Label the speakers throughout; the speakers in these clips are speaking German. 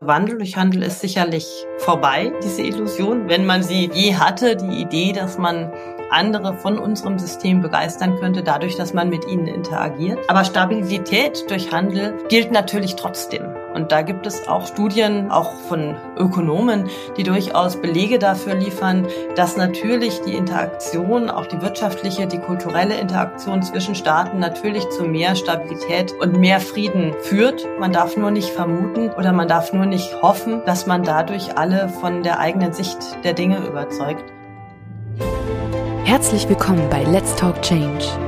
Speaker 1: Wandel durch Handel ist sicherlich vorbei, diese Illusion. Wenn man sie je hatte, die Idee, dass man andere von unserem System begeistern könnte, dadurch, dass man mit ihnen interagiert. Aber Stabilität durch Handel gilt natürlich trotzdem. Und da gibt es auch Studien, auch von Ökonomen, die durchaus Belege dafür liefern, dass natürlich die Interaktion, auch die wirtschaftliche, die kulturelle Interaktion zwischen Staaten natürlich zu mehr Stabilität und mehr Frieden führt. Man darf nur nicht vermuten oder man darf nur nicht hoffen, dass man dadurch alle von der eigenen Sicht der Dinge überzeugt.
Speaker 2: Herzlich willkommen bei Let's Talk Change.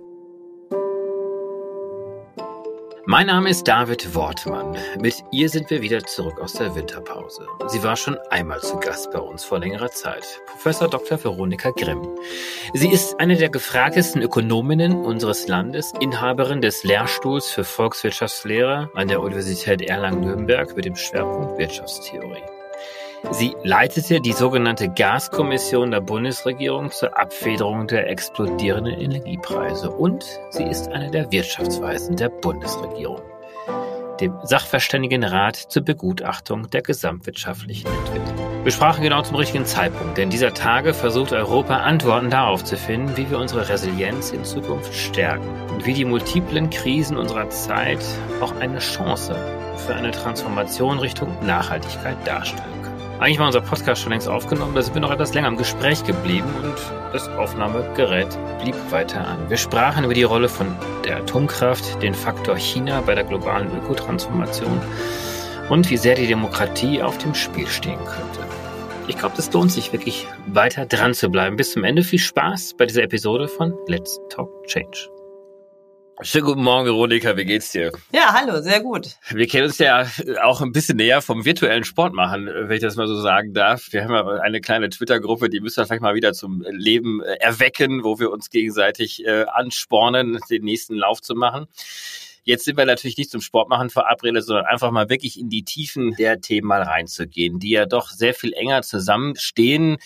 Speaker 3: Mein Name ist David Wortmann. Mit ihr sind wir wieder zurück aus der Winterpause. Sie war schon einmal zu Gast bei uns vor längerer Zeit. Professor Dr. Veronika Grimm. Sie ist eine der gefragtesten Ökonominnen unseres Landes, Inhaberin des Lehrstuhls für Volkswirtschaftslehre an der Universität Erlangen-Nürnberg mit dem Schwerpunkt Wirtschaftstheorie. Sie leitete die sogenannte Gaskommission der Bundesregierung zur Abfederung der explodierenden Energiepreise und sie ist eine der Wirtschaftsweisen der Bundesregierung, dem Sachverständigenrat zur Begutachtung der gesamtwirtschaftlichen Entwicklung. Wir sprachen genau zum richtigen Zeitpunkt, denn dieser Tage versucht Europa Antworten darauf zu finden, wie wir unsere Resilienz in Zukunft stärken und wie die multiplen Krisen unserer Zeit auch eine Chance für eine Transformation Richtung Nachhaltigkeit darstellen. Eigentlich war unser Podcast schon längst aufgenommen, da sind wir noch etwas länger im Gespräch geblieben und das Aufnahmegerät blieb weiter an. Wir sprachen über die Rolle von der Atomkraft, den Faktor China bei der globalen Ökotransformation und wie sehr die Demokratie auf dem Spiel stehen könnte. Ich glaube, es lohnt sich wirklich weiter dran zu bleiben. Bis zum Ende viel Spaß bei dieser Episode von Let's Talk Change. Schönen guten Morgen, Veronika, wie geht's dir?
Speaker 1: Ja, hallo, sehr gut.
Speaker 3: Wir kennen uns ja auch ein bisschen näher vom virtuellen Sport machen, wenn ich das mal so sagen darf. Wir haben ja eine kleine Twitter-Gruppe, die müssen wir vielleicht mal wieder zum Leben äh, erwecken, wo wir uns gegenseitig äh, anspornen, den nächsten Lauf zu machen. Jetzt sind wir natürlich nicht zum Sportmachen verabredet, sondern einfach mal wirklich in die Tiefen der Themen mal reinzugehen, die ja doch sehr viel enger zusammenstehen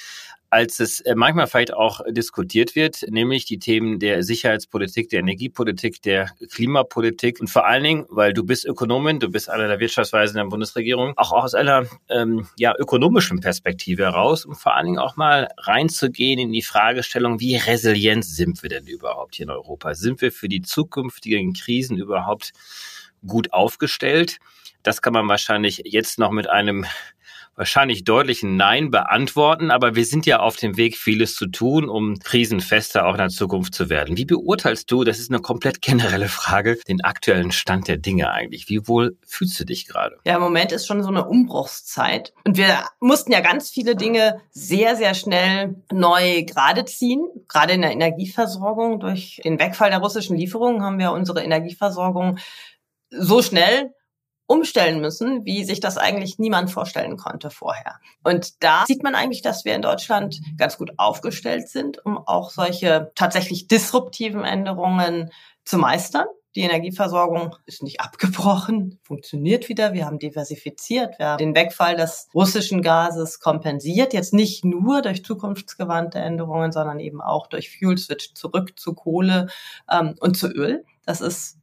Speaker 3: als es äh, manchmal vielleicht auch diskutiert wird, nämlich die Themen der Sicherheitspolitik, der Energiepolitik, der Klimapolitik und vor allen Dingen, weil du bist Ökonomin, du bist einer der Wirtschaftsweisen der Bundesregierung, auch aus einer ähm, ja, ökonomischen Perspektive heraus, um vor allen Dingen auch mal reinzugehen in die Fragestellung, wie resilient sind wir denn überhaupt hier in Europa? Sind wir für die zukünftigen Krisen überhaupt gut aufgestellt? Das kann man wahrscheinlich jetzt noch mit einem wahrscheinlich deutlichen Nein beantworten, aber wir sind ja auf dem Weg, vieles zu tun, um krisenfester auch in der Zukunft zu werden. Wie beurteilst du, das ist eine komplett generelle Frage, den aktuellen Stand der Dinge eigentlich? Wie wohl fühlst du dich gerade?
Speaker 1: Ja, im Moment ist schon so eine Umbruchszeit. Und wir mussten ja ganz viele Dinge sehr, sehr schnell neu gerade ziehen. Gerade in der Energieversorgung. Durch den Wegfall der russischen Lieferungen haben wir unsere Energieversorgung so schnell umstellen müssen, wie sich das eigentlich niemand vorstellen konnte vorher. Und da sieht man eigentlich, dass wir in Deutschland ganz gut aufgestellt sind, um auch solche tatsächlich disruptiven Änderungen zu meistern. Die Energieversorgung ist nicht abgebrochen, funktioniert wieder. Wir haben diversifiziert. Wir haben den Wegfall des russischen Gases kompensiert. Jetzt nicht nur durch zukunftsgewandte Änderungen, sondern eben auch durch Fuel Switch zurück zu Kohle ähm, und zu Öl. Das ist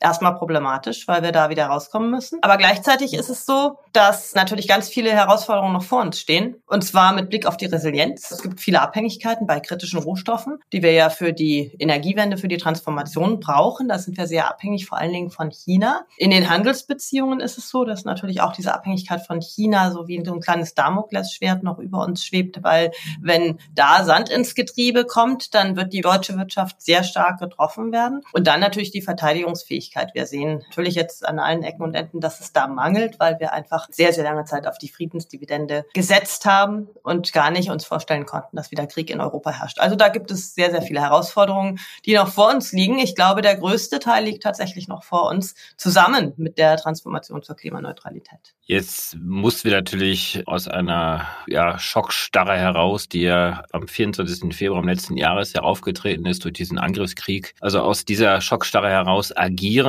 Speaker 1: erstmal problematisch, weil wir da wieder rauskommen müssen. Aber gleichzeitig ist es so, dass natürlich ganz viele Herausforderungen noch vor uns stehen. Und zwar mit Blick auf die Resilienz. Es gibt viele Abhängigkeiten bei kritischen Rohstoffen, die wir ja für die Energiewende, für die Transformation brauchen. Da sind wir sehr abhängig, vor allen Dingen von China. In den Handelsbeziehungen ist es so, dass natürlich auch diese Abhängigkeit von China so wie so ein kleines Damoklesschwert noch über uns schwebt, weil wenn da Sand ins Getriebe kommt, dann wird die deutsche Wirtschaft sehr stark getroffen werden. Und dann natürlich die Verteidigungsfähigkeit Gerechtigkeit. Wir sehen natürlich jetzt an allen Ecken und Enden, dass es da mangelt, weil wir einfach sehr, sehr lange Zeit auf die Friedensdividende gesetzt haben und gar nicht uns vorstellen konnten, dass wieder Krieg in Europa herrscht. Also da gibt es sehr, sehr viele Herausforderungen, die noch vor uns liegen. Ich glaube, der größte Teil liegt tatsächlich noch vor uns, zusammen mit der Transformation zur Klimaneutralität.
Speaker 3: Jetzt mussten wir natürlich aus einer ja, Schockstarre heraus, die ja am 24. Februar letzten Jahres ja aufgetreten ist durch diesen Angriffskrieg, also aus dieser Schockstarre heraus agieren.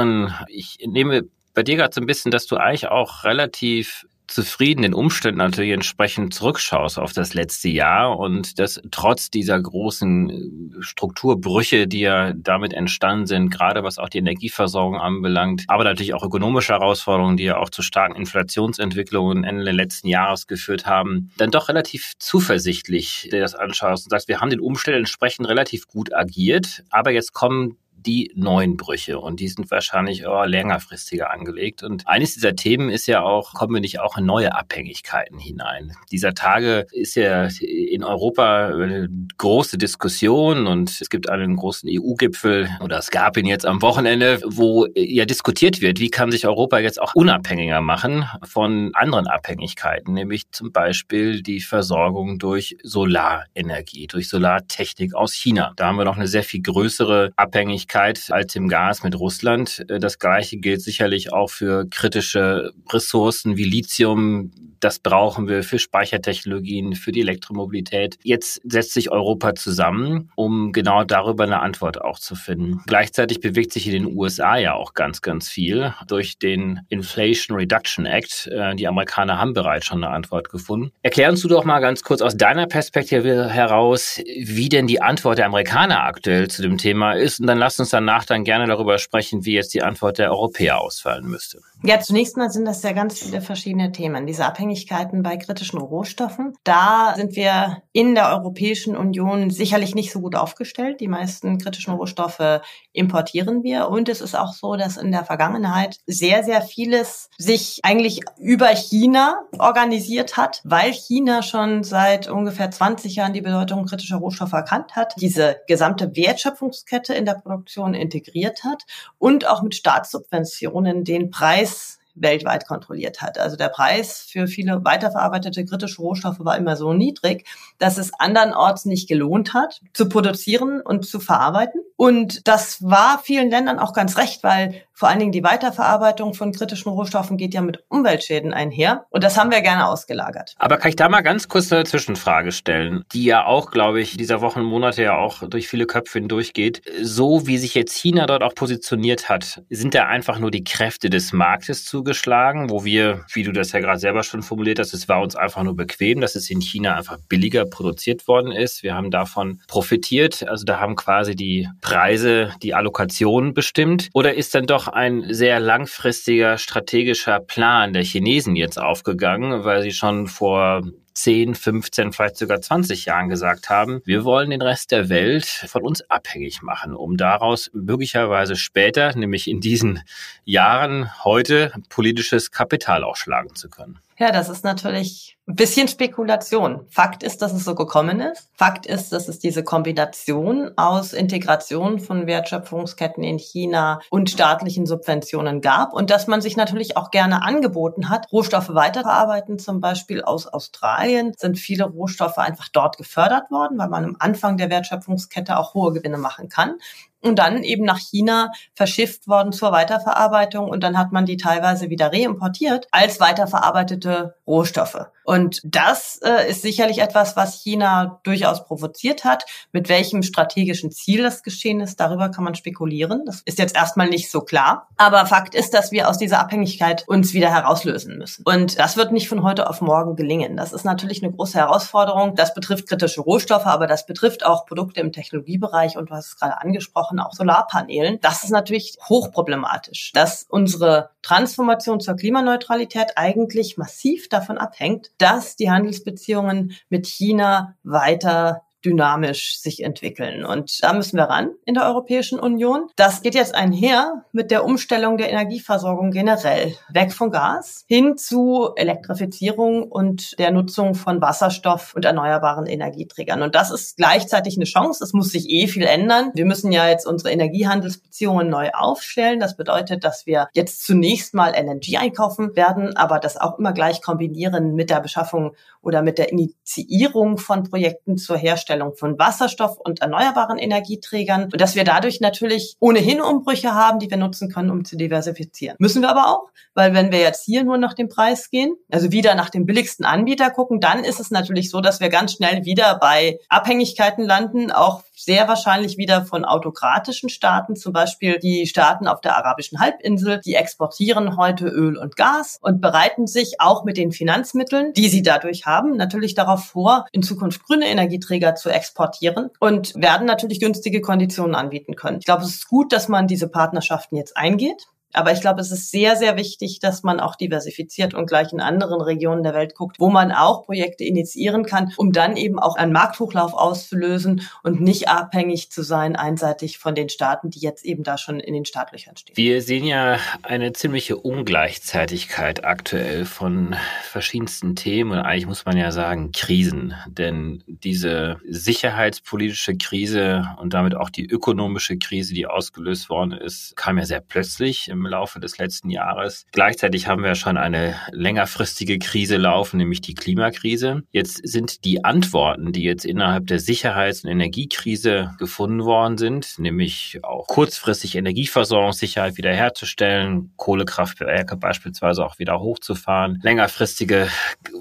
Speaker 3: Ich nehme bei dir gerade so ein bisschen, dass du eigentlich auch relativ zufrieden den Umständen natürlich entsprechend zurückschaust auf das letzte Jahr und das trotz dieser großen äh, Strukturbrüche, die ja damit entstanden sind, gerade was auch die Energieversorgung anbelangt, aber natürlich auch ökonomische Herausforderungen, die ja auch zu starken Inflationsentwicklungen Ende letzten Jahres geführt haben, dann doch relativ zuversichtlich dir das anschaust und sagst, wir haben den Umständen entsprechend relativ gut agiert, aber jetzt kommen die neuen Brüche und die sind wahrscheinlich auch längerfristiger angelegt. Und eines dieser Themen ist ja auch, kommen wir nicht auch in neue Abhängigkeiten hinein? Dieser Tage ist ja in Europa eine große Diskussion und es gibt einen großen EU-Gipfel oder es gab ihn jetzt am Wochenende, wo ja diskutiert wird, wie kann sich Europa jetzt auch unabhängiger machen von anderen Abhängigkeiten, nämlich zum Beispiel die Versorgung durch Solarenergie, durch Solartechnik aus China. Da haben wir noch eine sehr viel größere Abhängigkeit Abhängigkeit als im Gas mit Russland. Äh, das Gleiche gilt sicherlich auch für kritische Ressourcen wie Lithium. Das brauchen wir für Speichertechnologien, für die Elektromobilität. Jetzt setzt sich Europa zusammen, um genau darüber eine Antwort auch zu finden. Gleichzeitig bewegt sich in den USA ja auch ganz, ganz viel durch den Inflation Reduction Act. Äh, die Amerikaner haben bereits schon eine Antwort gefunden. Erklär uns du doch mal ganz kurz aus deiner Perspektive heraus, wie denn die Antwort der Amerikaner aktuell zu dem Thema ist. Und dann lass uns danach dann gerne darüber sprechen, wie jetzt die Antwort der Europäer ausfallen müsste.
Speaker 1: Ja, zunächst mal sind das ja ganz viele verschiedene Themen. Diese Abhängigkeiten bei kritischen Rohstoffen. Da sind wir in der Europäischen Union sicherlich nicht so gut aufgestellt. Die meisten kritischen Rohstoffe importieren wir. Und es ist auch so, dass in der Vergangenheit sehr, sehr vieles sich eigentlich über China organisiert hat, weil China schon seit ungefähr 20 Jahren die Bedeutung kritischer Rohstoffe erkannt hat, diese gesamte Wertschöpfungskette in der Produktion integriert hat und auch mit Staatssubventionen den Preis Preis weltweit kontrolliert hat. Also der Preis für viele weiterverarbeitete kritische Rohstoffe war immer so niedrig, dass es andernorts nicht gelohnt hat, zu produzieren und zu verarbeiten. Und das war vielen Ländern auch ganz recht, weil vor allen Dingen die Weiterverarbeitung von kritischen Rohstoffen geht ja mit Umweltschäden einher. Und das haben wir gerne ausgelagert.
Speaker 3: Aber kann ich da mal ganz kurz eine Zwischenfrage stellen, die ja auch, glaube ich, dieser Wochen, Monate ja auch durch viele Köpfe hindurchgeht. So wie sich jetzt China dort auch positioniert hat, sind da einfach nur die Kräfte des Marktes zugeschlagen, wo wir, wie du das ja gerade selber schon formuliert hast, es war uns einfach nur bequem, dass es in China einfach billiger produziert worden ist. Wir haben davon profitiert. Also da haben quasi die Preise die Allokation bestimmt. Oder ist dann doch ein sehr langfristiger strategischer Plan der Chinesen jetzt aufgegangen, weil sie schon vor 10, 15, vielleicht sogar 20 Jahren gesagt haben, wir wollen den Rest der Welt von uns abhängig machen, um daraus möglicherweise später, nämlich in diesen Jahren heute, politisches Kapital ausschlagen zu können.
Speaker 1: Ja, das ist natürlich ein bisschen Spekulation. Fakt ist, dass es so gekommen ist. Fakt ist, dass es diese Kombination aus Integration von Wertschöpfungsketten in China und staatlichen Subventionen gab und dass man sich natürlich auch gerne angeboten hat, Rohstoffe weiterverarbeiten, zum Beispiel aus Australien sind viele Rohstoffe einfach dort gefördert worden, weil man am Anfang der Wertschöpfungskette auch hohe Gewinne machen kann und dann eben nach China verschifft worden zur Weiterverarbeitung und dann hat man die teilweise wieder reimportiert als weiterverarbeitete Rohstoffe. Und das äh, ist sicherlich etwas, was China durchaus provoziert hat. Mit welchem strategischen Ziel das geschehen ist, darüber kann man spekulieren. Das ist jetzt erstmal nicht so klar. Aber Fakt ist, dass wir aus dieser Abhängigkeit uns wieder herauslösen müssen. Und das wird nicht von heute auf morgen gelingen. Das ist natürlich eine große Herausforderung. Das betrifft kritische Rohstoffe, aber das betrifft auch Produkte im Technologiebereich und du hast es gerade angesprochen, auch Solarpanelen. Das ist natürlich hochproblematisch, dass unsere Transformation zur Klimaneutralität eigentlich massiv davon abhängt, dass die Handelsbeziehungen mit China weiter dynamisch sich entwickeln. Und da müssen wir ran in der Europäischen Union. Das geht jetzt einher mit der Umstellung der Energieversorgung generell. Weg von Gas hin zu Elektrifizierung und der Nutzung von Wasserstoff und erneuerbaren Energieträgern. Und das ist gleichzeitig eine Chance. Es muss sich eh viel ändern. Wir müssen ja jetzt unsere Energiehandelsbeziehungen neu aufstellen. Das bedeutet, dass wir jetzt zunächst mal LNG einkaufen werden, aber das auch immer gleich kombinieren mit der Beschaffung oder mit der Initiierung von Projekten zur Herstellung Bereitstellung von Wasserstoff und erneuerbaren Energieträgern und dass wir dadurch natürlich ohnehin Umbrüche haben, die wir nutzen können, um zu diversifizieren. Müssen wir aber auch, weil wenn wir jetzt hier nur nach dem Preis gehen, also wieder nach dem billigsten Anbieter gucken, dann ist es natürlich so, dass wir ganz schnell wieder bei Abhängigkeiten landen, auch sehr wahrscheinlich wieder von autokratischen Staaten, zum Beispiel die Staaten auf der arabischen Halbinsel, die exportieren heute Öl und Gas und bereiten sich auch mit den Finanzmitteln, die sie dadurch haben, natürlich darauf vor, in Zukunft grüne Energieträger zu exportieren und werden natürlich günstige Konditionen anbieten können. Ich glaube, es ist gut, dass man diese Partnerschaften jetzt eingeht. Aber ich glaube, es ist sehr, sehr wichtig, dass man auch diversifiziert und gleich in anderen Regionen der Welt guckt, wo man auch Projekte initiieren kann, um dann eben auch einen Markthochlauf auszulösen und nicht abhängig zu sein einseitig von den Staaten, die jetzt eben da schon in den Startlöchern stehen.
Speaker 3: Wir sehen ja eine ziemliche Ungleichzeitigkeit aktuell von verschiedensten Themen und eigentlich muss man ja sagen Krisen, denn diese sicherheitspolitische Krise und damit auch die ökonomische Krise, die ausgelöst worden ist, kam ja sehr plötzlich im Laufe des letzten Jahres. Gleichzeitig haben wir schon eine längerfristige Krise laufen, nämlich die Klimakrise. Jetzt sind die Antworten, die jetzt innerhalb der Sicherheits- und Energiekrise gefunden worden sind, nämlich auch kurzfristig Energieversorgungssicherheit wiederherzustellen, Kohlekraftwerke beispielsweise auch wieder hochzufahren, längerfristige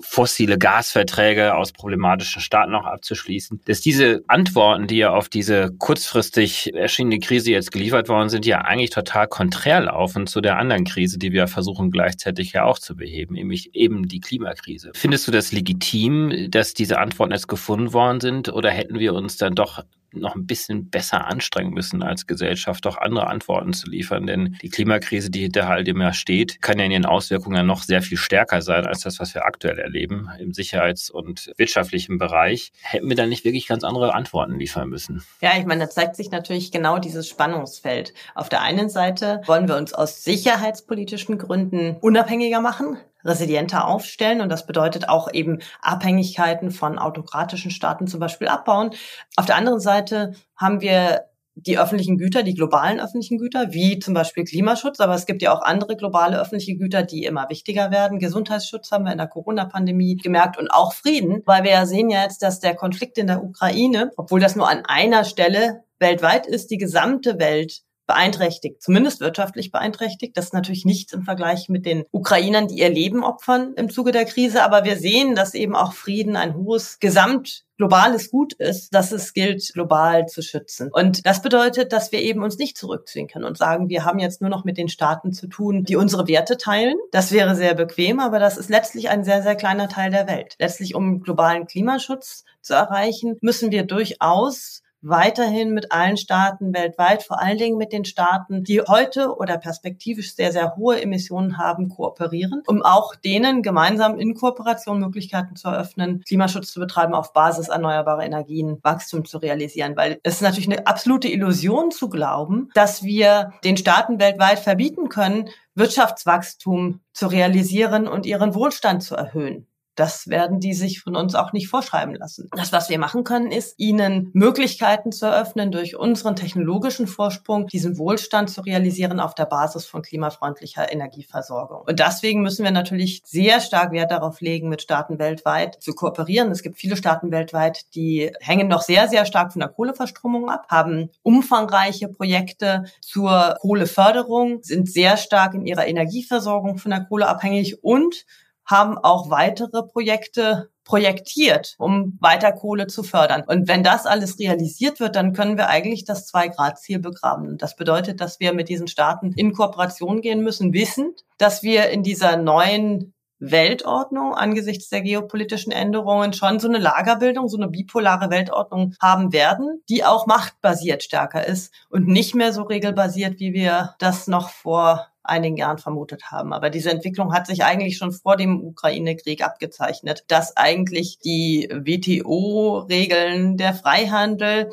Speaker 3: fossile Gasverträge aus problematischen Staaten auch abzuschließen, dass diese Antworten, die ja auf diese kurzfristig erschienene Krise jetzt geliefert worden sind, ja eigentlich total konträr laufen laufen zu der anderen Krise, die wir versuchen gleichzeitig ja auch zu beheben, nämlich eben die Klimakrise. Findest du das legitim, dass diese Antworten jetzt gefunden worden sind oder hätten wir uns dann doch noch ein bisschen besser anstrengen müssen als Gesellschaft, auch andere Antworten zu liefern. Denn die Klimakrise, die hinter all dem ja steht, kann ja in ihren Auswirkungen noch sehr viel stärker sein als das, was wir aktuell erleben im sicherheits- und wirtschaftlichen Bereich. Hätten wir dann nicht wirklich ganz andere Antworten liefern müssen?
Speaker 1: Ja, ich meine, da zeigt sich natürlich genau dieses Spannungsfeld. Auf der einen Seite wollen wir uns aus sicherheitspolitischen Gründen unabhängiger machen resilienter aufstellen. Und das bedeutet auch eben Abhängigkeiten von autokratischen Staaten zum Beispiel abbauen. Auf der anderen Seite haben wir die öffentlichen Güter, die globalen öffentlichen Güter, wie zum Beispiel Klimaschutz, aber es gibt ja auch andere globale öffentliche Güter, die immer wichtiger werden. Gesundheitsschutz haben wir in der Corona-Pandemie gemerkt und auch Frieden, weil wir ja sehen ja jetzt, dass der Konflikt in der Ukraine, obwohl das nur an einer Stelle weltweit ist, die gesamte Welt beeinträchtigt, zumindest wirtschaftlich beeinträchtigt. Das ist natürlich nichts im Vergleich mit den Ukrainern, die ihr Leben opfern im Zuge der Krise. Aber wir sehen, dass eben auch Frieden ein hohes Gesamt globales Gut ist, dass es gilt, global zu schützen. Und das bedeutet, dass wir eben uns nicht zurückziehen können und sagen, wir haben jetzt nur noch mit den Staaten zu tun, die unsere Werte teilen. Das wäre sehr bequem, aber das ist letztlich ein sehr, sehr kleiner Teil der Welt. Letztlich, um globalen Klimaschutz zu erreichen, müssen wir durchaus weiterhin mit allen Staaten weltweit, vor allen Dingen mit den Staaten, die heute oder perspektivisch sehr, sehr hohe Emissionen haben, kooperieren, um auch denen gemeinsam in Kooperation Möglichkeiten zu eröffnen, Klimaschutz zu betreiben auf Basis erneuerbarer Energien, Wachstum zu realisieren. Weil es ist natürlich eine absolute Illusion zu glauben, dass wir den Staaten weltweit verbieten können, Wirtschaftswachstum zu realisieren und ihren Wohlstand zu erhöhen. Das werden die sich von uns auch nicht vorschreiben lassen. Das, was wir machen können, ist, ihnen Möglichkeiten zu eröffnen, durch unseren technologischen Vorsprung diesen Wohlstand zu realisieren auf der Basis von klimafreundlicher Energieversorgung. Und deswegen müssen wir natürlich sehr stark Wert darauf legen, mit Staaten weltweit zu kooperieren. Es gibt viele Staaten weltweit, die hängen noch sehr, sehr stark von der Kohleverstromung ab, haben umfangreiche Projekte zur Kohleförderung, sind sehr stark in ihrer Energieversorgung von der Kohle abhängig und haben auch weitere Projekte projektiert, um weiter Kohle zu fördern. Und wenn das alles realisiert wird, dann können wir eigentlich das Zwei-Grad-Ziel begraben. Das bedeutet, dass wir mit diesen Staaten in Kooperation gehen müssen, wissend, dass wir in dieser neuen Weltordnung angesichts der geopolitischen Änderungen schon so eine Lagerbildung, so eine bipolare Weltordnung haben werden, die auch machtbasiert stärker ist und nicht mehr so regelbasiert, wie wir das noch vor einigen Jahren vermutet haben. Aber diese Entwicklung hat sich eigentlich schon vor dem Ukraine-Krieg abgezeichnet, dass eigentlich die WTO-Regeln, der Freihandel,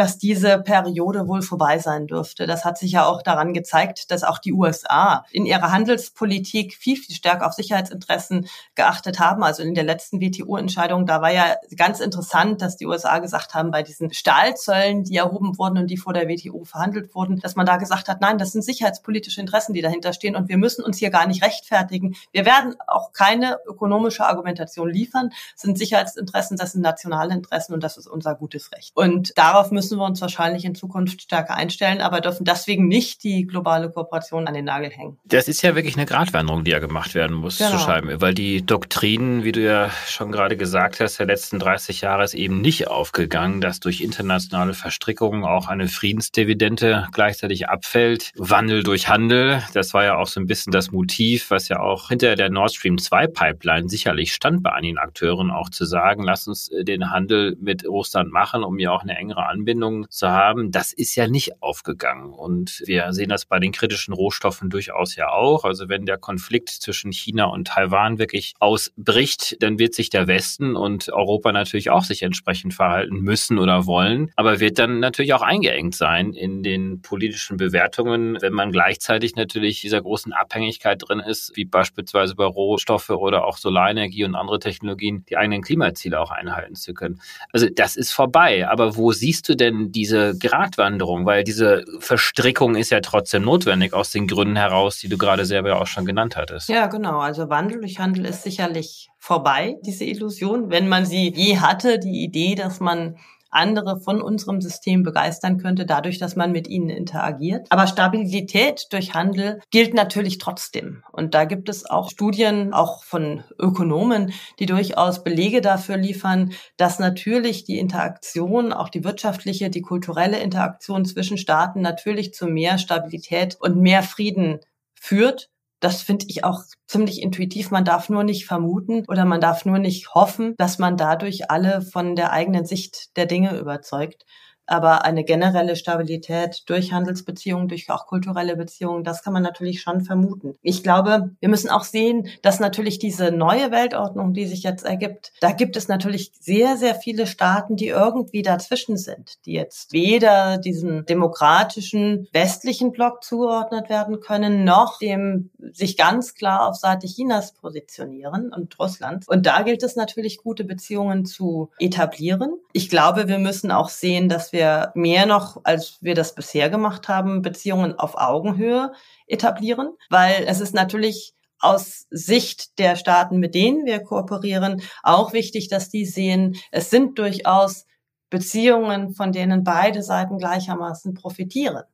Speaker 1: dass diese Periode wohl vorbei sein dürfte. Das hat sich ja auch daran gezeigt, dass auch die USA in ihrer Handelspolitik viel, viel stärker auf Sicherheitsinteressen geachtet haben. Also in der letzten WTO-Entscheidung, da war ja ganz interessant, dass die USA gesagt haben, bei diesen Stahlzöllen, die erhoben wurden und die vor der WTO verhandelt wurden, dass man da gesagt hat, nein, das sind sicherheitspolitische Interessen, die dahinter stehen und wir müssen uns hier gar nicht rechtfertigen. Wir werden auch keine ökonomische Argumentation liefern. Das sind Sicherheitsinteressen, das sind nationale Interessen und das ist unser gutes Recht. Und darauf müssen wir uns wahrscheinlich in Zukunft stärker einstellen, aber dürfen deswegen nicht die globale Kooperation an den Nagel hängen.
Speaker 3: Das ist ja wirklich eine Gratwanderung, die ja gemacht werden muss genau. zu schreiben, weil die Doktrinen, wie du ja schon gerade gesagt hast, der letzten 30 Jahre ist eben nicht aufgegangen, dass durch internationale Verstrickungen auch eine Friedensdividende gleichzeitig abfällt. Wandel durch Handel, das war ja auch so ein bisschen das Motiv, was ja auch hinter der Nord Stream 2 Pipeline sicherlich stand bei einigen Akteuren auch zu sagen, lass uns äh, den Handel mit Russland machen, um ja auch eine engere Anbindung zu haben. Das ist ja nicht aufgegangen. Und wir sehen das bei den kritischen Rohstoffen durchaus ja auch. Also wenn der Konflikt zwischen China und Taiwan wirklich ausbricht, dann wird sich der Westen und Europa natürlich auch sich entsprechend verhalten müssen oder wollen, aber wird dann natürlich auch eingeengt sein in den politischen Bewertungen, wenn man gleichzeitig natürlich dieser großen Abhängigkeit drin ist, wie beispielsweise bei Rohstoffe oder auch Solarenergie und andere Technologien, die eigenen Klimaziele auch einhalten zu können. Also das ist vorbei. Aber wo siehst du denn diese Gratwanderung? Weil diese Verstrickung ist ja trotzdem notwendig aus den Gründen heraus, die du gerade selber auch schon genannt hattest.
Speaker 1: Ja, genau. Also Wandel durch Handel ist sicherlich vorbei, diese Illusion. Wenn man sie je hatte, die Idee, dass man andere von unserem System begeistern könnte, dadurch, dass man mit ihnen interagiert. Aber Stabilität durch Handel gilt natürlich trotzdem. Und da gibt es auch Studien, auch von Ökonomen, die durchaus Belege dafür liefern, dass natürlich die Interaktion, auch die wirtschaftliche, die kulturelle Interaktion zwischen Staaten natürlich zu mehr Stabilität und mehr Frieden führt das finde ich auch ziemlich intuitiv. Man darf nur nicht vermuten oder man darf nur nicht hoffen, dass man dadurch alle von der eigenen Sicht der Dinge überzeugt. Aber eine generelle Stabilität durch Handelsbeziehungen, durch auch kulturelle Beziehungen, das kann man natürlich schon vermuten. Ich glaube, wir müssen auch sehen, dass natürlich diese neue Weltordnung, die sich jetzt ergibt, da gibt es natürlich sehr, sehr viele Staaten, die irgendwie dazwischen sind, die jetzt weder diesem demokratischen westlichen Block zugeordnet werden können, noch dem sich ganz klar auf Seite Chinas positionieren und Russlands. Und da gilt es natürlich, gute Beziehungen zu etablieren. Ich glaube, wir müssen auch sehen, dass wir wir mehr noch, als wir das bisher gemacht haben, Beziehungen auf Augenhöhe etablieren, weil es ist natürlich aus Sicht der Staaten, mit denen wir kooperieren, auch wichtig, dass die sehen, es sind durchaus Beziehungen, von denen beide Seiten gleichermaßen profitieren.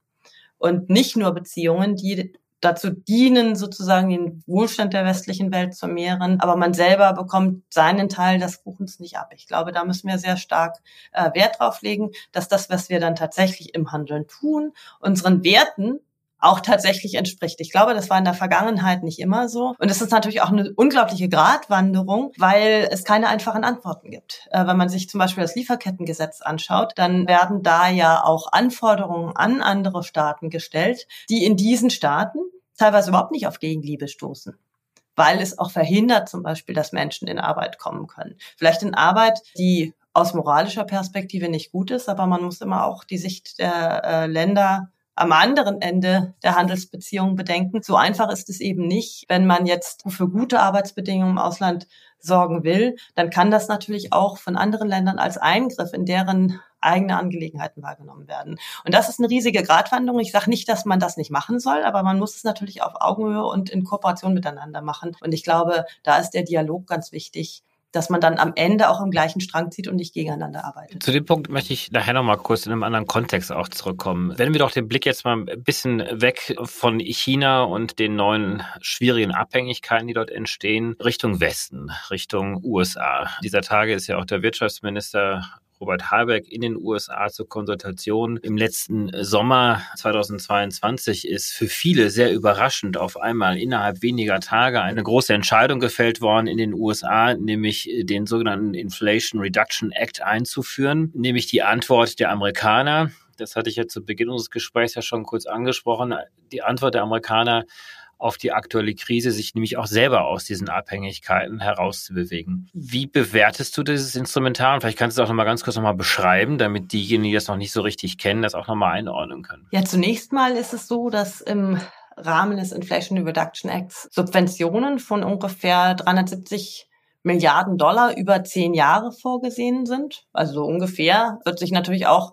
Speaker 1: Und nicht nur Beziehungen, die dazu dienen, sozusagen den Wohlstand der westlichen Welt zu mehren. Aber man selber bekommt seinen Teil des Kuchens nicht ab. Ich glaube, da müssen wir sehr stark äh, Wert drauf legen, dass das, was wir dann tatsächlich im Handeln tun, unseren Werten auch tatsächlich entspricht. Ich glaube, das war in der Vergangenheit nicht immer so. Und es ist natürlich auch eine unglaubliche Gratwanderung, weil es keine einfachen Antworten gibt. Äh, wenn man sich zum Beispiel das Lieferkettengesetz anschaut, dann werden da ja auch Anforderungen an andere Staaten gestellt, die in diesen Staaten teilweise überhaupt nicht auf Gegenliebe stoßen weil es auch verhindert zum Beispiel, dass Menschen in Arbeit kommen können. Vielleicht in Arbeit, die aus moralischer Perspektive nicht gut ist, aber man muss immer auch die Sicht der äh, Länder am anderen Ende der Handelsbeziehungen bedenken. So einfach ist es eben nicht. Wenn man jetzt für gute Arbeitsbedingungen im Ausland sorgen will, dann kann das natürlich auch von anderen Ländern als Eingriff in deren eigene Angelegenheiten wahrgenommen werden. Und das ist eine riesige Gratwanderung. Ich sage nicht, dass man das nicht machen soll, aber man muss es natürlich auf Augenhöhe und in Kooperation miteinander machen. Und ich glaube, da ist der Dialog ganz wichtig dass man dann am Ende auch im gleichen Strang zieht und nicht gegeneinander arbeitet.
Speaker 3: Zu dem Punkt möchte ich nachher nochmal kurz in einem anderen Kontext auch zurückkommen. Wenn wir doch den Blick jetzt mal ein bisschen weg von China und den neuen schwierigen Abhängigkeiten, die dort entstehen, Richtung Westen, Richtung USA. Dieser Tage ist ja auch der Wirtschaftsminister Robert Habeck in den USA zur Konsultation im letzten Sommer 2022 ist für viele sehr überraschend auf einmal innerhalb weniger Tage eine große Entscheidung gefällt worden in den USA, nämlich den sogenannten Inflation Reduction Act einzuführen, nämlich die Antwort der Amerikaner. Das hatte ich ja zu Beginn unseres Gesprächs ja schon kurz angesprochen. Die Antwort der Amerikaner auf die aktuelle Krise, sich nämlich auch selber aus diesen Abhängigkeiten herauszubewegen. Wie bewertest du dieses Instrumentarium? Vielleicht kannst du es auch nochmal ganz kurz nochmal beschreiben, damit diejenigen, die das noch nicht so richtig kennen, das auch nochmal einordnen können.
Speaker 1: Ja, zunächst mal ist es so, dass im Rahmen des Inflation Reduction Acts Subventionen von ungefähr 370 Milliarden Dollar über zehn Jahre vorgesehen sind. Also so ungefähr wird sich natürlich auch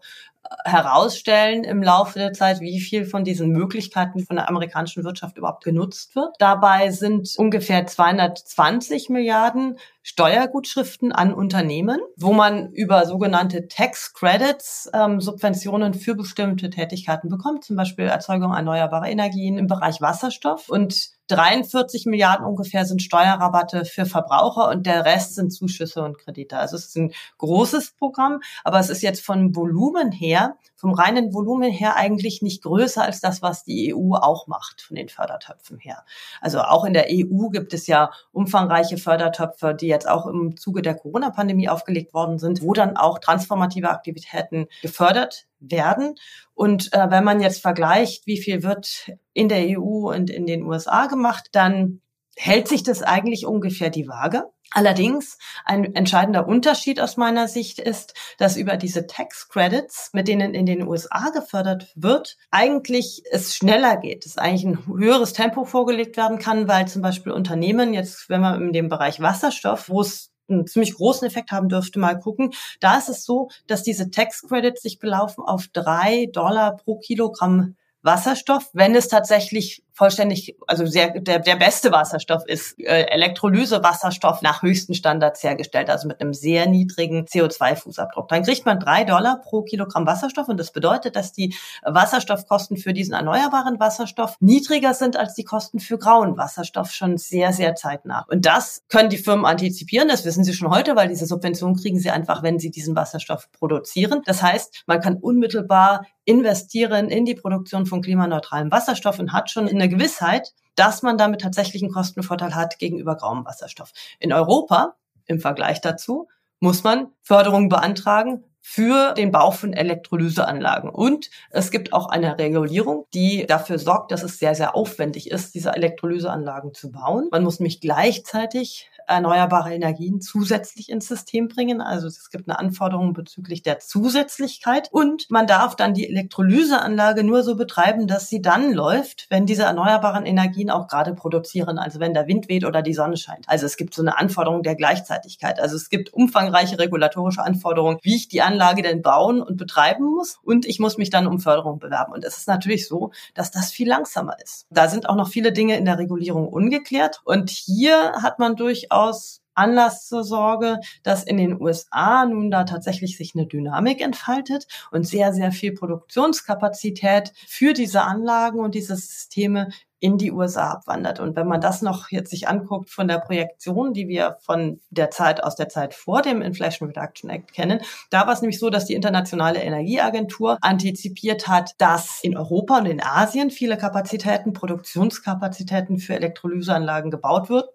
Speaker 1: herausstellen im Laufe der Zeit, wie viel von diesen Möglichkeiten von der amerikanischen Wirtschaft überhaupt genutzt wird. Dabei sind ungefähr 220 Milliarden Steuergutschriften an Unternehmen, wo man über sogenannte Tax Credits ähm, Subventionen für bestimmte Tätigkeiten bekommt, zum Beispiel Erzeugung erneuerbarer Energien im Bereich Wasserstoff. Und 43 Milliarden ungefähr sind Steuerrabatte für Verbraucher und der Rest sind Zuschüsse und Kredite. Also es ist ein großes Programm, aber es ist jetzt von Volumen her, vom reinen Volumen her eigentlich nicht größer als das, was die EU auch macht von den Fördertöpfen her. Also auch in der EU gibt es ja umfangreiche Fördertöpfe, die jetzt auch im Zuge der Corona-Pandemie aufgelegt worden sind, wo dann auch transformative Aktivitäten gefördert werden. Und äh, wenn man jetzt vergleicht, wie viel wird in der EU und in den USA gemacht, dann hält sich das eigentlich ungefähr die Waage. Allerdings ein entscheidender Unterschied aus meiner Sicht ist, dass über diese Tax Credits, mit denen in den USA gefördert wird, eigentlich es schneller geht, dass eigentlich ein höheres Tempo vorgelegt werden kann, weil zum Beispiel Unternehmen jetzt, wenn man in dem Bereich Wasserstoff, wo es einen ziemlich großen Effekt haben dürfte, mal gucken. Da ist es so, dass diese Tax Credits sich belaufen auf drei Dollar pro Kilogramm Wasserstoff, wenn es tatsächlich vollständig, also sehr, der, der beste Wasserstoff ist äh, Elektrolyse-Wasserstoff nach höchsten Standards hergestellt, also mit einem sehr niedrigen CO2-Fußabdruck. Dann kriegt man drei Dollar pro Kilogramm Wasserstoff und das bedeutet, dass die Wasserstoffkosten für diesen erneuerbaren Wasserstoff niedriger sind als die Kosten für grauen Wasserstoff schon sehr, sehr zeitnah. Und das können die Firmen antizipieren, das wissen sie schon heute, weil diese Subvention kriegen sie einfach, wenn sie diesen Wasserstoff produzieren. Das heißt, man kann unmittelbar investieren in die Produktion von klimaneutralem Wasserstoff und hat schon eine Gewissheit, dass man damit tatsächlich einen Kostenvorteil hat gegenüber grauem Wasserstoff. In Europa, im Vergleich dazu, muss man Förderungen beantragen für den Bau von Elektrolyseanlagen. Und es gibt auch eine Regulierung, die dafür sorgt, dass es sehr, sehr aufwendig ist, diese Elektrolyseanlagen zu bauen. Man muss nämlich gleichzeitig erneuerbare Energien zusätzlich ins System bringen. Also es gibt eine Anforderung bezüglich der Zusätzlichkeit und man darf dann die Elektrolyseanlage nur so betreiben, dass sie dann läuft, wenn diese erneuerbaren Energien auch gerade produzieren, also wenn der Wind weht oder die Sonne scheint. Also es gibt so eine Anforderung der Gleichzeitigkeit. Also es gibt umfangreiche regulatorische Anforderungen, wie ich die Anlage denn bauen und betreiben muss und ich muss mich dann um Förderung bewerben. Und es ist natürlich so, dass das viel langsamer ist. Da sind auch noch viele Dinge in der Regulierung ungeklärt und hier hat man durchaus durchaus Anlass zur Sorge, dass in den USA nun da tatsächlich sich eine Dynamik entfaltet und sehr, sehr viel Produktionskapazität für diese Anlagen und diese Systeme in die USA abwandert. Und wenn man das noch jetzt sich anguckt von der Projektion, die wir von der Zeit aus der Zeit vor dem Inflation Reduction Act kennen, da war es nämlich so, dass die Internationale Energieagentur antizipiert hat, dass in Europa und in Asien viele Kapazitäten, Produktionskapazitäten für Elektrolyseanlagen gebaut wird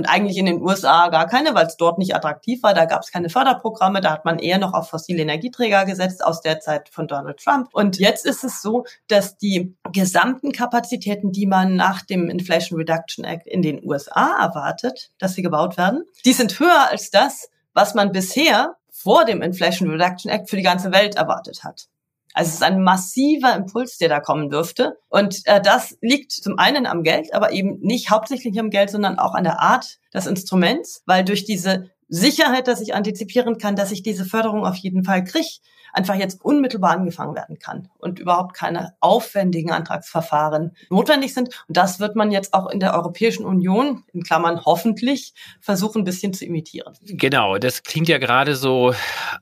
Speaker 1: und eigentlich in den USA gar keine, weil es dort nicht attraktiv war. Da gab es keine Förderprogramme, da hat man eher noch auf fossile Energieträger gesetzt aus der Zeit von Donald Trump. Und jetzt ist es so, dass die gesamten Kapazitäten, die man nach dem Inflation Reduction Act in den USA erwartet, dass sie gebaut werden, die sind höher als das, was man bisher vor dem Inflation Reduction Act für die ganze Welt erwartet hat. Also es ist ein massiver Impuls, der da kommen dürfte. Und äh, das liegt zum einen am Geld, aber eben nicht hauptsächlich am Geld, sondern auch an der Art des Instruments, weil durch diese Sicherheit, dass ich antizipieren kann, dass ich diese Förderung auf jeden Fall kriege, einfach jetzt unmittelbar angefangen werden kann und überhaupt keine aufwendigen Antragsverfahren notwendig sind. Und das wird man jetzt auch in der Europäischen Union, in Klammern hoffentlich, versuchen, ein bisschen zu imitieren.
Speaker 3: Genau, das klingt ja gerade so,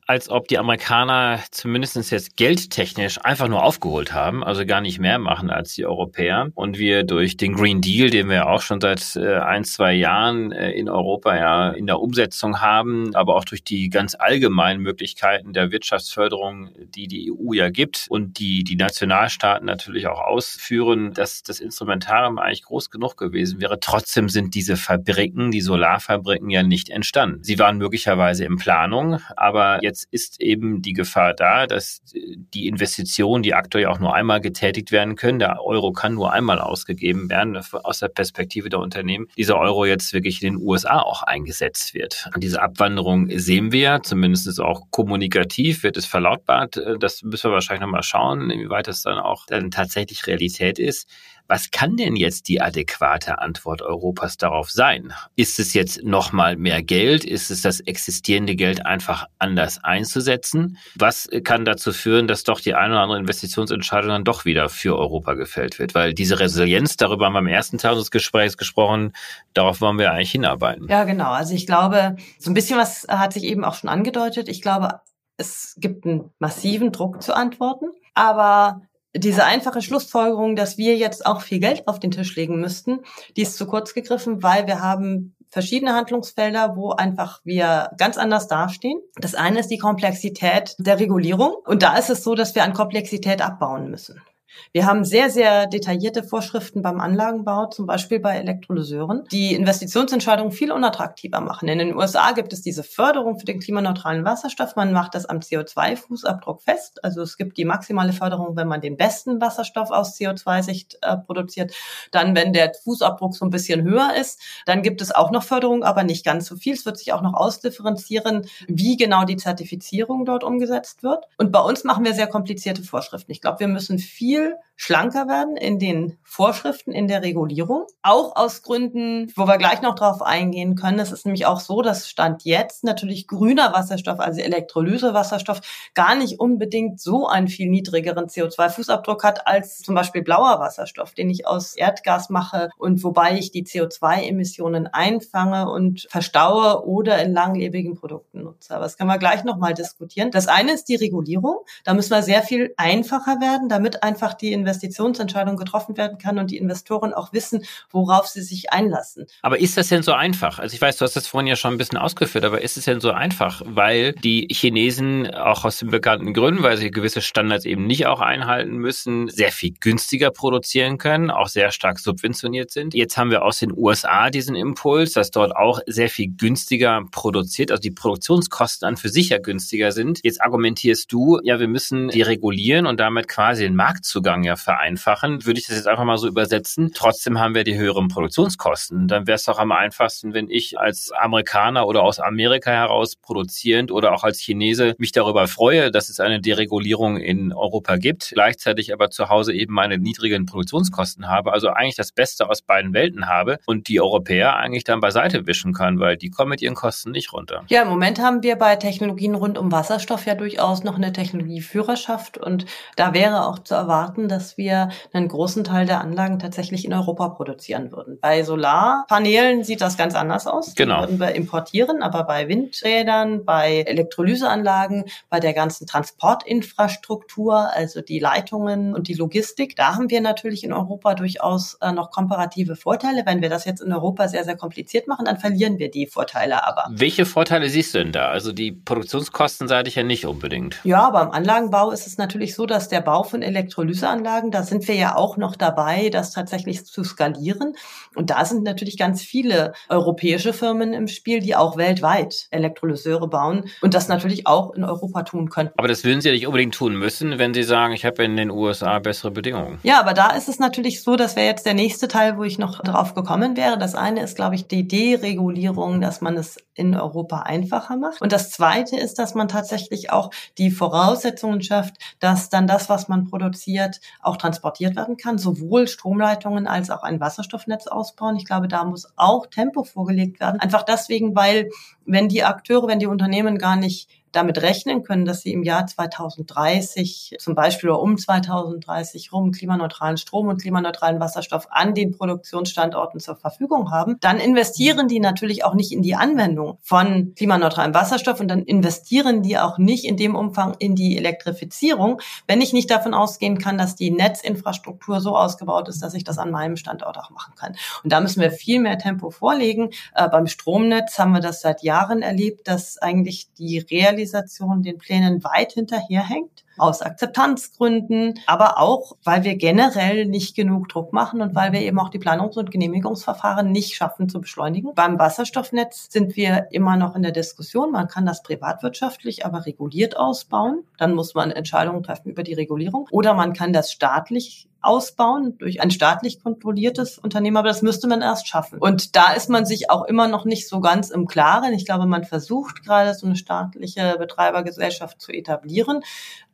Speaker 3: als ob die Amerikaner zumindest jetzt geldtechnisch einfach nur aufgeholt haben, also gar nicht mehr machen als die Europäer. Und wir durch den Green Deal, den wir auch schon seit äh, ein, zwei Jahren äh, in Europa ja in der Umsetzung haben, aber auch durch die ganz allgemeinen Möglichkeiten der Wirtschaftsförderung Anforderungen, die die EU ja gibt und die die Nationalstaaten natürlich auch ausführen, dass das Instrumentarium eigentlich groß genug gewesen wäre. Trotzdem sind diese Fabriken, die Solarfabriken ja nicht entstanden. Sie waren möglicherweise in Planung, aber jetzt ist eben die Gefahr da, dass die Investitionen, die aktuell auch nur einmal getätigt werden können, der Euro kann nur einmal ausgegeben werden aus der Perspektive der Unternehmen, dieser Euro jetzt wirklich in den USA auch eingesetzt wird. Und diese Abwanderung sehen wir, zumindest auch kommunikativ wird es verlautbart. Das müssen wir wahrscheinlich nochmal schauen, inwieweit das dann auch dann tatsächlich Realität ist. Was kann denn jetzt die adäquate Antwort Europas darauf sein? Ist es jetzt nochmal mehr Geld? Ist es das existierende Geld einfach anders einzusetzen? Was kann dazu führen, dass doch die eine oder andere Investitionsentscheidung dann doch wieder für Europa gefällt wird? Weil diese Resilienz, darüber haben wir am ersten Teil des Gesprächs gesprochen, darauf wollen wir eigentlich hinarbeiten.
Speaker 1: Ja, genau. Also ich glaube, so ein bisschen was hat sich eben auch schon angedeutet. Ich glaube, es gibt einen massiven Druck zu antworten. Aber diese einfache Schlussfolgerung, dass wir jetzt auch viel Geld auf den Tisch legen müssten, die ist zu kurz gegriffen, weil wir haben verschiedene Handlungsfelder, wo einfach wir ganz anders dastehen. Das eine ist die Komplexität der Regulierung. Und da ist es so, dass wir an Komplexität abbauen müssen. Wir haben sehr, sehr detaillierte Vorschriften beim Anlagenbau, zum Beispiel bei Elektrolyseuren, die Investitionsentscheidungen viel unattraktiver machen. In den USA gibt es diese Förderung für den klimaneutralen Wasserstoff. Man macht das am CO2-Fußabdruck fest. Also es gibt die maximale Förderung, wenn man den besten Wasserstoff aus CO2-Sicht äh, produziert. Dann, wenn der Fußabdruck so ein bisschen höher ist, dann gibt es auch noch Förderung, aber nicht ganz so viel. Es wird sich auch noch ausdifferenzieren, wie genau die Zertifizierung dort umgesetzt wird. Und bei uns machen wir sehr komplizierte Vorschriften. Ich glaube, wir müssen viel schlanker werden in den Vorschriften, in der Regulierung. Auch aus Gründen, wo wir gleich noch drauf eingehen können. Es ist nämlich auch so, dass Stand jetzt natürlich grüner Wasserstoff, also Elektrolysewasserstoff, gar nicht unbedingt so einen viel niedrigeren CO2-Fußabdruck hat als zum Beispiel blauer Wasserstoff, den ich aus Erdgas mache und wobei ich die CO2-Emissionen einfange und verstaue oder in langlebigen Produkten nutze. Aber das können wir gleich nochmal diskutieren. Das eine ist die Regulierung. Da müssen wir sehr viel einfacher werden, damit einfach die Investitionsentscheidung getroffen werden kann und die Investoren auch wissen, worauf sie sich einlassen.
Speaker 3: Aber ist das denn so einfach? Also ich weiß, du hast das vorhin ja schon ein bisschen ausgeführt, aber ist es denn so einfach? Weil die Chinesen auch aus den bekannten Gründen, weil sie gewisse Standards eben nicht auch einhalten müssen, sehr viel günstiger produzieren können, auch sehr stark subventioniert sind. Jetzt haben wir aus den USA diesen Impuls, dass dort auch sehr viel günstiger produziert, also die Produktionskosten an für sich ja günstiger sind. Jetzt argumentierst du, ja, wir müssen die regulieren und damit quasi den Marktzugang Zugang ja vereinfachen, würde ich das jetzt einfach mal so übersetzen. Trotzdem haben wir die höheren Produktionskosten. Dann wäre es doch am einfachsten, wenn ich als Amerikaner oder aus Amerika heraus produzierend oder auch als Chinese mich darüber freue, dass es eine Deregulierung in Europa gibt, gleichzeitig aber zu Hause eben meine niedrigen Produktionskosten habe, also eigentlich das Beste aus beiden Welten habe und die Europäer eigentlich dann beiseite wischen kann, weil die kommen mit ihren Kosten nicht runter.
Speaker 1: Ja, im Moment haben wir bei Technologien rund um Wasserstoff ja durchaus noch eine Technologieführerschaft und da wäre auch zu erwarten, erwarten, dass wir einen großen Teil der Anlagen tatsächlich in Europa produzieren würden. Bei Solarpanelen sieht das ganz anders aus.
Speaker 3: Genau.
Speaker 1: Die würden wir importieren, aber bei Windrädern, bei Elektrolyseanlagen, bei der ganzen Transportinfrastruktur, also die Leitungen und die Logistik, da haben wir natürlich in Europa durchaus äh, noch komparative Vorteile. Wenn wir das jetzt in Europa sehr, sehr kompliziert machen, dann verlieren wir die Vorteile aber.
Speaker 3: Welche Vorteile siehst du denn da? Also die Produktionskosten sage ich ja nicht unbedingt.
Speaker 1: Ja, aber im Anlagenbau ist es natürlich so, dass der Bau von Elektrolyse Analyseanlagen, da sind wir ja auch noch dabei, das tatsächlich zu skalieren. Und da sind natürlich ganz viele europäische Firmen im Spiel, die auch weltweit Elektrolyseure bauen und das natürlich auch in Europa tun könnten.
Speaker 3: Aber das würden sie ja nicht unbedingt tun müssen, wenn sie sagen, ich habe in den USA bessere Bedingungen.
Speaker 1: Ja, aber da ist es natürlich so, das wäre jetzt der nächste Teil, wo ich noch drauf gekommen wäre. Das eine ist, glaube ich, die Deregulierung, dass man es in Europa einfacher macht. Und das zweite ist, dass man tatsächlich auch die Voraussetzungen schafft, dass dann das, was man produziert, auch transportiert werden kann, sowohl Stromleitungen als auch ein Wasserstoffnetz ausbauen. Ich glaube, da muss auch Tempo vorgelegt werden. Einfach deswegen, weil wenn die Akteure, wenn die Unternehmen gar nicht damit rechnen können, dass sie im Jahr 2030 zum Beispiel oder um 2030 rum klimaneutralen Strom und klimaneutralen Wasserstoff an den Produktionsstandorten zur Verfügung haben, dann investieren die natürlich auch nicht in die Anwendung von klimaneutralem Wasserstoff und dann investieren die auch nicht in dem Umfang in die Elektrifizierung, wenn ich nicht davon ausgehen kann, dass die Netzinfrastruktur so ausgebaut ist, dass ich das an meinem Standort auch machen kann. Und da müssen wir viel mehr Tempo vorlegen. Äh, beim Stromnetz haben wir das seit Jahren erlebt, dass eigentlich die Realität Realisation den Plänen weit hinterherhängt aus Akzeptanzgründen, aber auch, weil wir generell nicht genug Druck machen und weil wir eben auch die Planungs- und Genehmigungsverfahren nicht schaffen zu beschleunigen. Beim Wasserstoffnetz sind wir immer noch in der Diskussion. Man kann das privatwirtschaftlich, aber reguliert ausbauen. Dann muss man Entscheidungen treffen über die Regulierung. Oder man kann das staatlich ausbauen durch ein staatlich kontrolliertes Unternehmen, aber das müsste man erst schaffen. Und da ist man sich auch immer noch nicht so ganz im Klaren. Ich glaube, man versucht gerade so eine staatliche Betreibergesellschaft zu etablieren,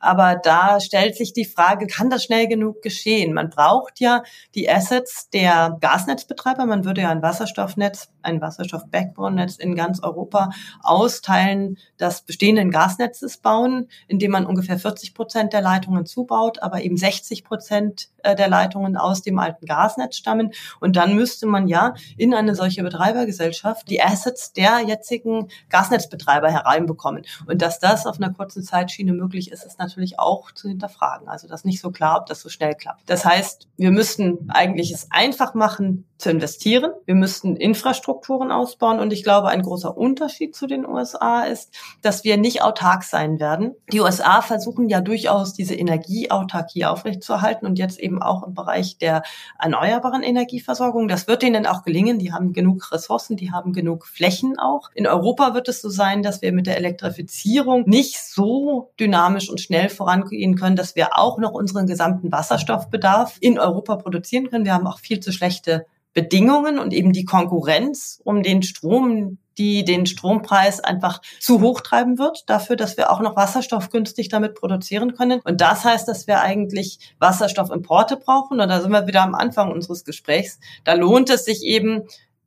Speaker 1: aber da stellt sich die Frage, kann das schnell genug geschehen? Man braucht ja die Assets der Gasnetzbetreiber. Man würde ja ein Wasserstoffnetz, ein Wasserstoff-Backbone-Netz in ganz Europa austeilen, das bestehenden Gasnetzes bauen, indem man ungefähr 40 Prozent der Leitungen zubaut, aber eben 60 Prozent der Leitungen aus dem alten Gasnetz stammen. Und dann müsste man ja in eine solche Betreibergesellschaft die Assets der jetzigen Gasnetzbetreiber hereinbekommen. Und dass das auf einer kurzen Zeitschiene möglich ist, ist natürlich auch zu hinterfragen. Also das ist nicht so klar, ob das so schnell klappt. Das heißt, wir müssten eigentlich es einfach machen, zu investieren. Wir müssten Infrastrukturen ausbauen. Und ich glaube, ein großer Unterschied zu den USA ist, dass wir nicht autark sein werden. Die USA versuchen ja durchaus diese Energieautarkie aufrechtzuerhalten und jetzt eben auch im Bereich der erneuerbaren Energieversorgung. Das wird ihnen auch gelingen. Die haben genug Ressourcen, die haben genug Flächen auch. In Europa wird es so sein, dass wir mit der Elektrifizierung nicht so dynamisch und schnell vorangehen können, dass wir auch noch unseren gesamten Wasserstoffbedarf in Europa produzieren können. Wir haben auch viel zu schlechte Bedingungen und eben die Konkurrenz um den Strom, die den Strompreis einfach zu hoch treiben wird, dafür, dass wir auch noch Wasserstoff günstig damit produzieren können. Und das heißt, dass wir eigentlich Wasserstoffimporte brauchen. Und da sind wir wieder am Anfang unseres Gesprächs. Da lohnt es sich eben,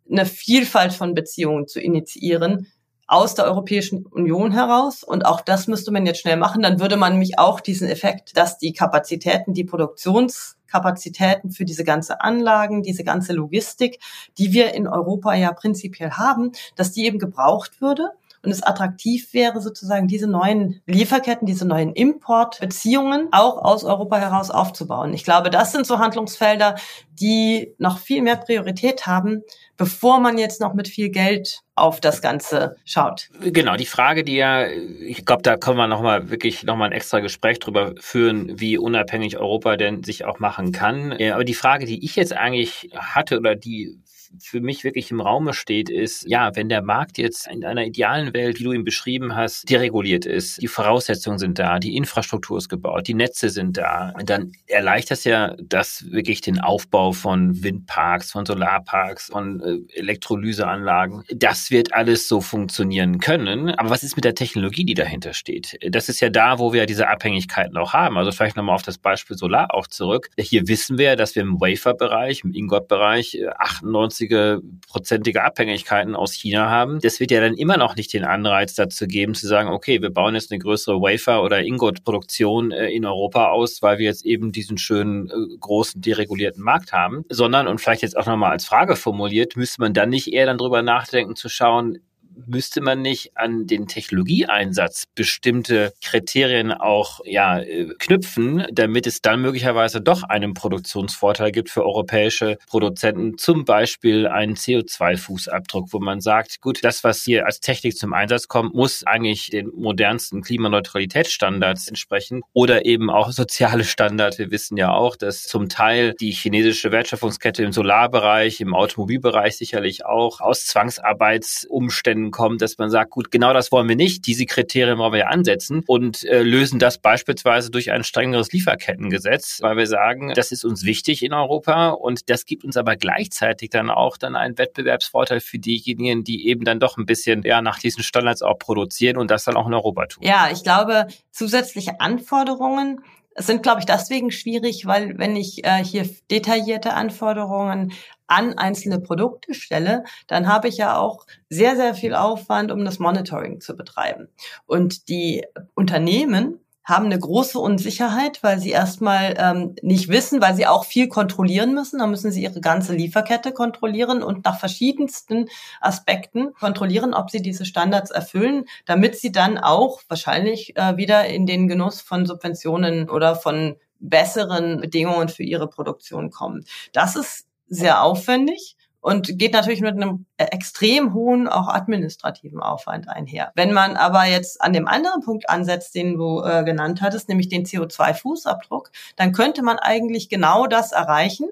Speaker 1: eine Vielfalt von Beziehungen zu initiieren, aus der Europäischen Union heraus. Und auch das müsste man jetzt schnell machen. Dann würde man nämlich auch diesen Effekt, dass die Kapazitäten, die Produktions Kapazitäten für diese ganze Anlagen, diese ganze Logistik, die wir in Europa ja prinzipiell haben, dass die eben gebraucht würde und es attraktiv wäre, sozusagen diese neuen Lieferketten, diese neuen Importbeziehungen auch aus Europa heraus aufzubauen. Ich glaube, das sind so Handlungsfelder, die noch viel mehr Priorität haben, bevor man jetzt noch mit viel Geld auf das Ganze schaut.
Speaker 3: Genau, die Frage, die ja, ich glaube, da können wir nochmal wirklich nochmal ein extra Gespräch drüber führen, wie unabhängig Europa denn sich auch machen kann. Aber die Frage, die ich jetzt eigentlich hatte oder die für mich wirklich im Raume steht, ist, ja, wenn der Markt jetzt in einer idealen Welt, wie du ihn beschrieben hast, dereguliert ist, die Voraussetzungen sind da, die Infrastruktur ist gebaut, die Netze sind da, dann erleichtert es ja das wirklich den Aufbau von Windparks, von Solarparks, von äh, Elektrolyseanlagen. Das wird alles so funktionieren können. Aber was ist mit der Technologie, die dahinter steht? Das ist ja da, wo wir diese Abhängigkeiten auch haben. Also vielleicht nochmal auf das Beispiel Solar auch zurück. Hier wissen wir, dass wir im Wafer-Bereich, im Ingot-Bereich 98 prozentige Abhängigkeiten aus China haben. Das wird ja dann immer noch nicht den Anreiz dazu geben, zu sagen, okay, wir bauen jetzt eine größere Wafer- oder Ingot-Produktion äh, in Europa aus, weil wir jetzt eben diesen schönen, äh, großen, deregulierten Markt haben, sondern, und vielleicht jetzt auch nochmal als Frage formuliert, müsste man dann nicht eher dann drüber nachdenken, zu schauen, müsste man nicht an den Technologieeinsatz bestimmte Kriterien auch ja, äh, knüpfen, damit es dann möglicherweise doch einen Produktionsvorteil gibt für europäische Produzenten, zum Beispiel einen CO2-Fußabdruck, wo man sagt, gut, das, was hier als Technik zum Einsatz kommt, muss eigentlich den modernsten Klimaneutralitätsstandards entsprechen oder eben auch soziale Standards. Wir wissen ja auch, dass zum Teil die chinesische Wertschöpfungskette im Solarbereich, im Automobilbereich sicherlich auch aus Zwangsarbeitsumständen kommt, dass man sagt, gut, genau das wollen wir nicht, diese Kriterien wollen wir ja ansetzen und äh, lösen das beispielsweise durch ein strengeres Lieferkettengesetz, weil wir sagen, das ist uns wichtig in Europa und das gibt uns aber gleichzeitig dann auch dann einen Wettbewerbsvorteil für diejenigen, die eben dann doch ein bisschen ja nach diesen Standards auch produzieren und das dann auch in Europa tun.
Speaker 1: Ja, ich glaube, zusätzliche Anforderungen sind, glaube ich, deswegen schwierig, weil wenn ich äh, hier detaillierte Anforderungen an einzelne Produkte stelle, dann habe ich ja auch sehr, sehr viel Aufwand, um das Monitoring zu betreiben. Und die Unternehmen haben eine große Unsicherheit, weil sie erstmal ähm, nicht wissen, weil sie auch viel kontrollieren müssen. Da müssen sie ihre ganze Lieferkette kontrollieren und nach verschiedensten Aspekten kontrollieren, ob sie diese Standards erfüllen, damit sie dann auch wahrscheinlich äh, wieder in den Genuss von Subventionen oder von besseren Bedingungen für ihre Produktion kommen. Das ist sehr aufwendig und geht natürlich mit einem extrem hohen, auch administrativen Aufwand einher. Wenn man aber jetzt an dem anderen Punkt ansetzt, den du äh, genannt hattest, nämlich den CO2-Fußabdruck, dann könnte man eigentlich genau das erreichen,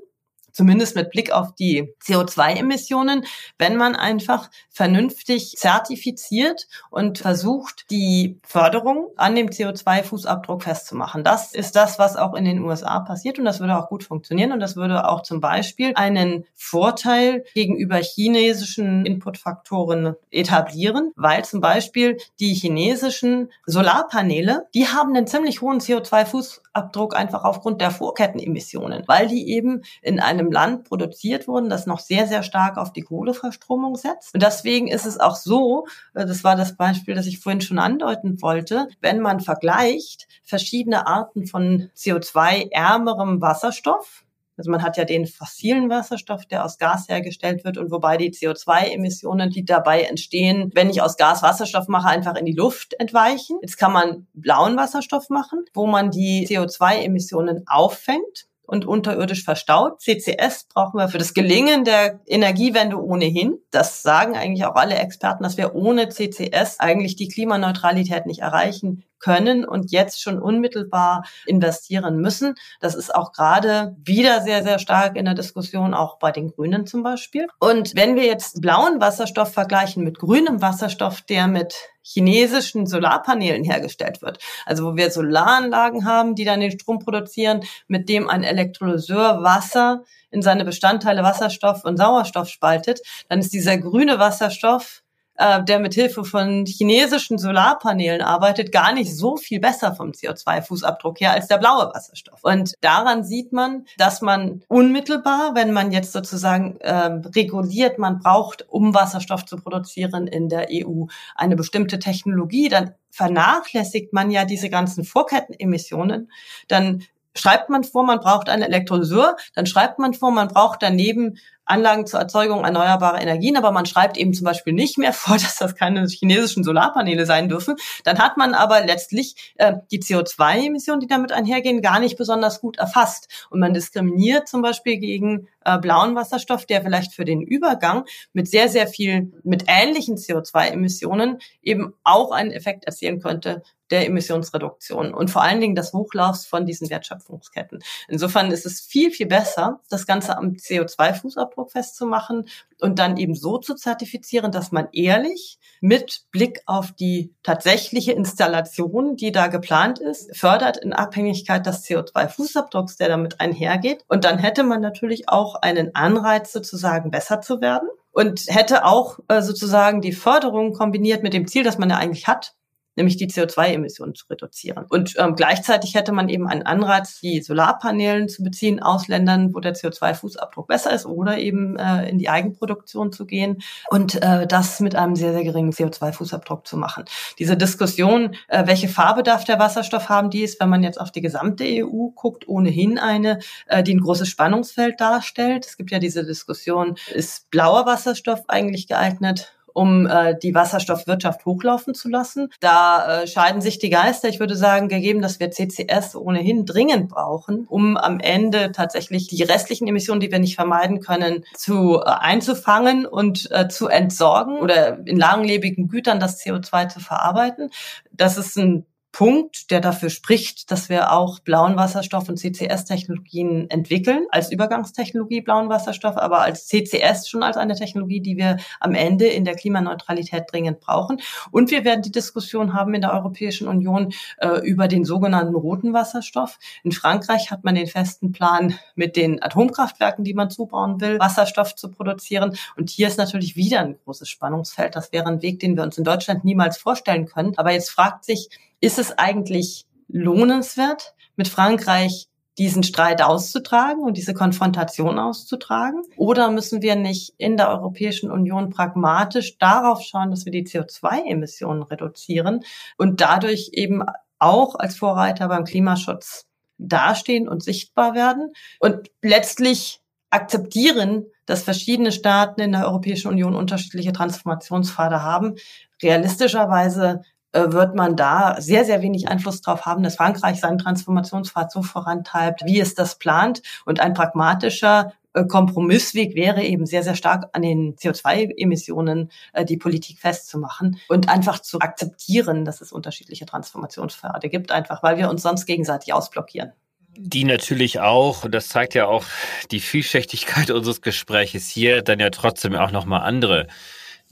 Speaker 1: zumindest mit Blick auf die CO2-Emissionen, wenn man einfach vernünftig zertifiziert und versucht, die Förderung an dem CO2-Fußabdruck festzumachen. Das ist das, was auch in den USA passiert und das würde auch gut funktionieren und das würde auch zum Beispiel einen Vorteil gegenüber chinesischen Inputfaktoren etablieren, weil zum Beispiel die chinesischen Solarpaneele, die haben einen ziemlich hohen CO2-Fußabdruck einfach aufgrund der Vorkettenemissionen, weil die eben in einem einem Land produziert wurden, das noch sehr, sehr stark auf die Kohleverstromung setzt. Und deswegen ist es auch so, äh, das war das Beispiel, das ich vorhin schon andeuten wollte, wenn man vergleicht verschiedene Arten von CO2-ärmerem Wasserstoff, also man hat ja den fossilen Wasserstoff, der aus Gas hergestellt wird und wobei die CO2-Emissionen, die dabei entstehen, wenn ich aus Gas Wasserstoff mache, einfach in die Luft entweichen. Jetzt kann man blauen Wasserstoff machen, wo man die CO2-Emissionen auffängt und unterirdisch verstaut. CCS brauchen wir für das Gelingen der Energiewende ohnehin. Das sagen eigentlich auch alle Experten, dass wir ohne CCS eigentlich die Klimaneutralität nicht erreichen können und jetzt schon unmittelbar investieren müssen. Das ist auch gerade wieder sehr, sehr stark in der Diskussion, auch bei den Grünen zum Beispiel. Und wenn wir jetzt blauen Wasserstoff vergleichen mit grünem Wasserstoff, der mit chinesischen Solarpanelen hergestellt wird, also wo wir Solaranlagen haben, die dann den Strom produzieren, mit dem ein Elektrolyseur Wasser in seine Bestandteile Wasserstoff und Sauerstoff spaltet, dann ist dieser grüne Wasserstoff äh, der mit Hilfe von chinesischen Solarpanelen arbeitet, gar nicht so viel besser vom CO2-Fußabdruck her als der blaue Wasserstoff. Und daran sieht man, dass man unmittelbar, wenn man jetzt sozusagen äh, reguliert, man braucht, um Wasserstoff zu produzieren in der EU, eine bestimmte Technologie, dann vernachlässigt man ja diese ganzen Vorkettenemissionen, dann schreibt man vor, man braucht einen Elektrolyseur, dann schreibt man vor, man braucht daneben Anlagen zur Erzeugung erneuerbarer Energien, aber man schreibt eben zum Beispiel nicht mehr vor, dass das keine chinesischen Solarpaneele sein dürfen. Dann hat man aber letztlich äh, die CO2-Emissionen, die damit einhergehen, gar nicht besonders gut erfasst. Und man diskriminiert zum Beispiel gegen äh, blauen Wasserstoff, der vielleicht für den Übergang mit sehr, sehr viel, mit ähnlichen CO2-Emissionen eben auch einen Effekt erzielen könnte, der Emissionsreduktion und vor allen Dingen des Hochlaufs von diesen Wertschöpfungsketten. Insofern ist es viel, viel besser, das Ganze am CO2-Fußabdruck festzumachen und dann eben so zu zertifizieren, dass man ehrlich mit Blick auf die tatsächliche Installation, die da geplant ist, fördert in Abhängigkeit des CO2-Fußabdrucks, der damit einhergeht. Und dann hätte man natürlich auch einen Anreiz sozusagen besser zu werden und hätte auch äh, sozusagen die Förderung kombiniert mit dem Ziel, das man ja eigentlich hat, nämlich die CO2-Emissionen zu reduzieren. Und ähm, gleichzeitig hätte man eben einen Anreiz, die Solarpanelen zu beziehen aus Ländern, wo der CO2-Fußabdruck besser ist oder eben äh, in die Eigenproduktion zu gehen und äh, das mit einem sehr, sehr geringen CO2-Fußabdruck zu machen. Diese Diskussion, äh, welche Farbe darf der Wasserstoff haben, die ist, wenn man jetzt auf die gesamte EU guckt, ohnehin eine, äh, die ein großes Spannungsfeld darstellt. Es gibt ja diese Diskussion, ist blauer Wasserstoff eigentlich geeignet um äh, die Wasserstoffwirtschaft hochlaufen zu lassen. Da äh, scheiden sich die Geister. Ich würde sagen, gegeben, dass wir CCS ohnehin dringend brauchen, um am Ende tatsächlich die restlichen Emissionen, die wir nicht vermeiden können, zu äh, einzufangen und äh, zu entsorgen oder in langlebigen Gütern das CO2 zu verarbeiten. Das ist ein Punkt, der dafür spricht, dass wir auch blauen Wasserstoff und CCS-Technologien entwickeln, als Übergangstechnologie blauen Wasserstoff, aber als CCS schon als eine Technologie, die wir am Ende in der Klimaneutralität dringend brauchen. Und wir werden die Diskussion haben in der Europäischen Union äh, über den sogenannten roten Wasserstoff. In Frankreich hat man den festen Plan, mit den Atomkraftwerken, die man zubauen will, Wasserstoff zu produzieren. Und hier ist natürlich wieder ein großes Spannungsfeld. Das wäre ein Weg, den wir uns in Deutschland niemals vorstellen können. Aber jetzt fragt sich, ist es eigentlich lohnenswert, mit Frankreich diesen Streit auszutragen und diese Konfrontation auszutragen? Oder müssen wir nicht in der Europäischen Union pragmatisch darauf schauen, dass wir die CO2-Emissionen reduzieren und dadurch eben auch als Vorreiter beim Klimaschutz dastehen und sichtbar werden und letztlich akzeptieren, dass verschiedene Staaten in der Europäischen Union unterschiedliche Transformationspfade haben. Realistischerweise wird man da sehr, sehr wenig Einfluss darauf haben, dass Frankreich seinen Transformationspfad so vorantreibt, wie es das plant. Und ein pragmatischer äh, Kompromissweg wäre eben sehr, sehr stark an den CO2-Emissionen äh, die Politik festzumachen und einfach zu akzeptieren, dass es unterschiedliche Transformationspfade gibt, einfach weil wir uns sonst gegenseitig ausblockieren
Speaker 3: die natürlich auch, und das zeigt ja auch die Vielschichtigkeit unseres Gespräches hier, dann ja trotzdem auch nochmal andere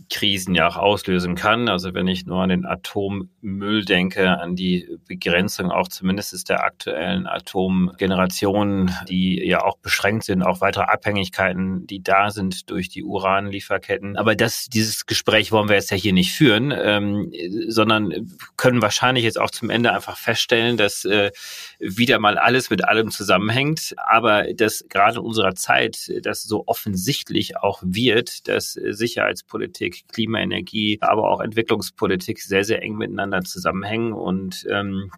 Speaker 3: Krisen ja auch auslösen kann. Also wenn ich nur an den Atommüll denke, an die Begrenzung auch zumindest der aktuellen Atomgeneration, die ja auch beschränkt sind, auch weitere Abhängigkeiten, die da sind durch die Uranlieferketten. Aber das, dieses Gespräch wollen wir jetzt ja hier nicht führen, ähm, sondern können wahrscheinlich jetzt auch zum Ende einfach feststellen, dass äh, wieder mal alles mit allem zusammenhängt, aber dass gerade in unserer Zeit das so offensichtlich auch wird, dass Sicherheitspolitik Politik, Klimaenergie, aber auch Entwicklungspolitik sehr, sehr eng miteinander zusammenhängen und ähm,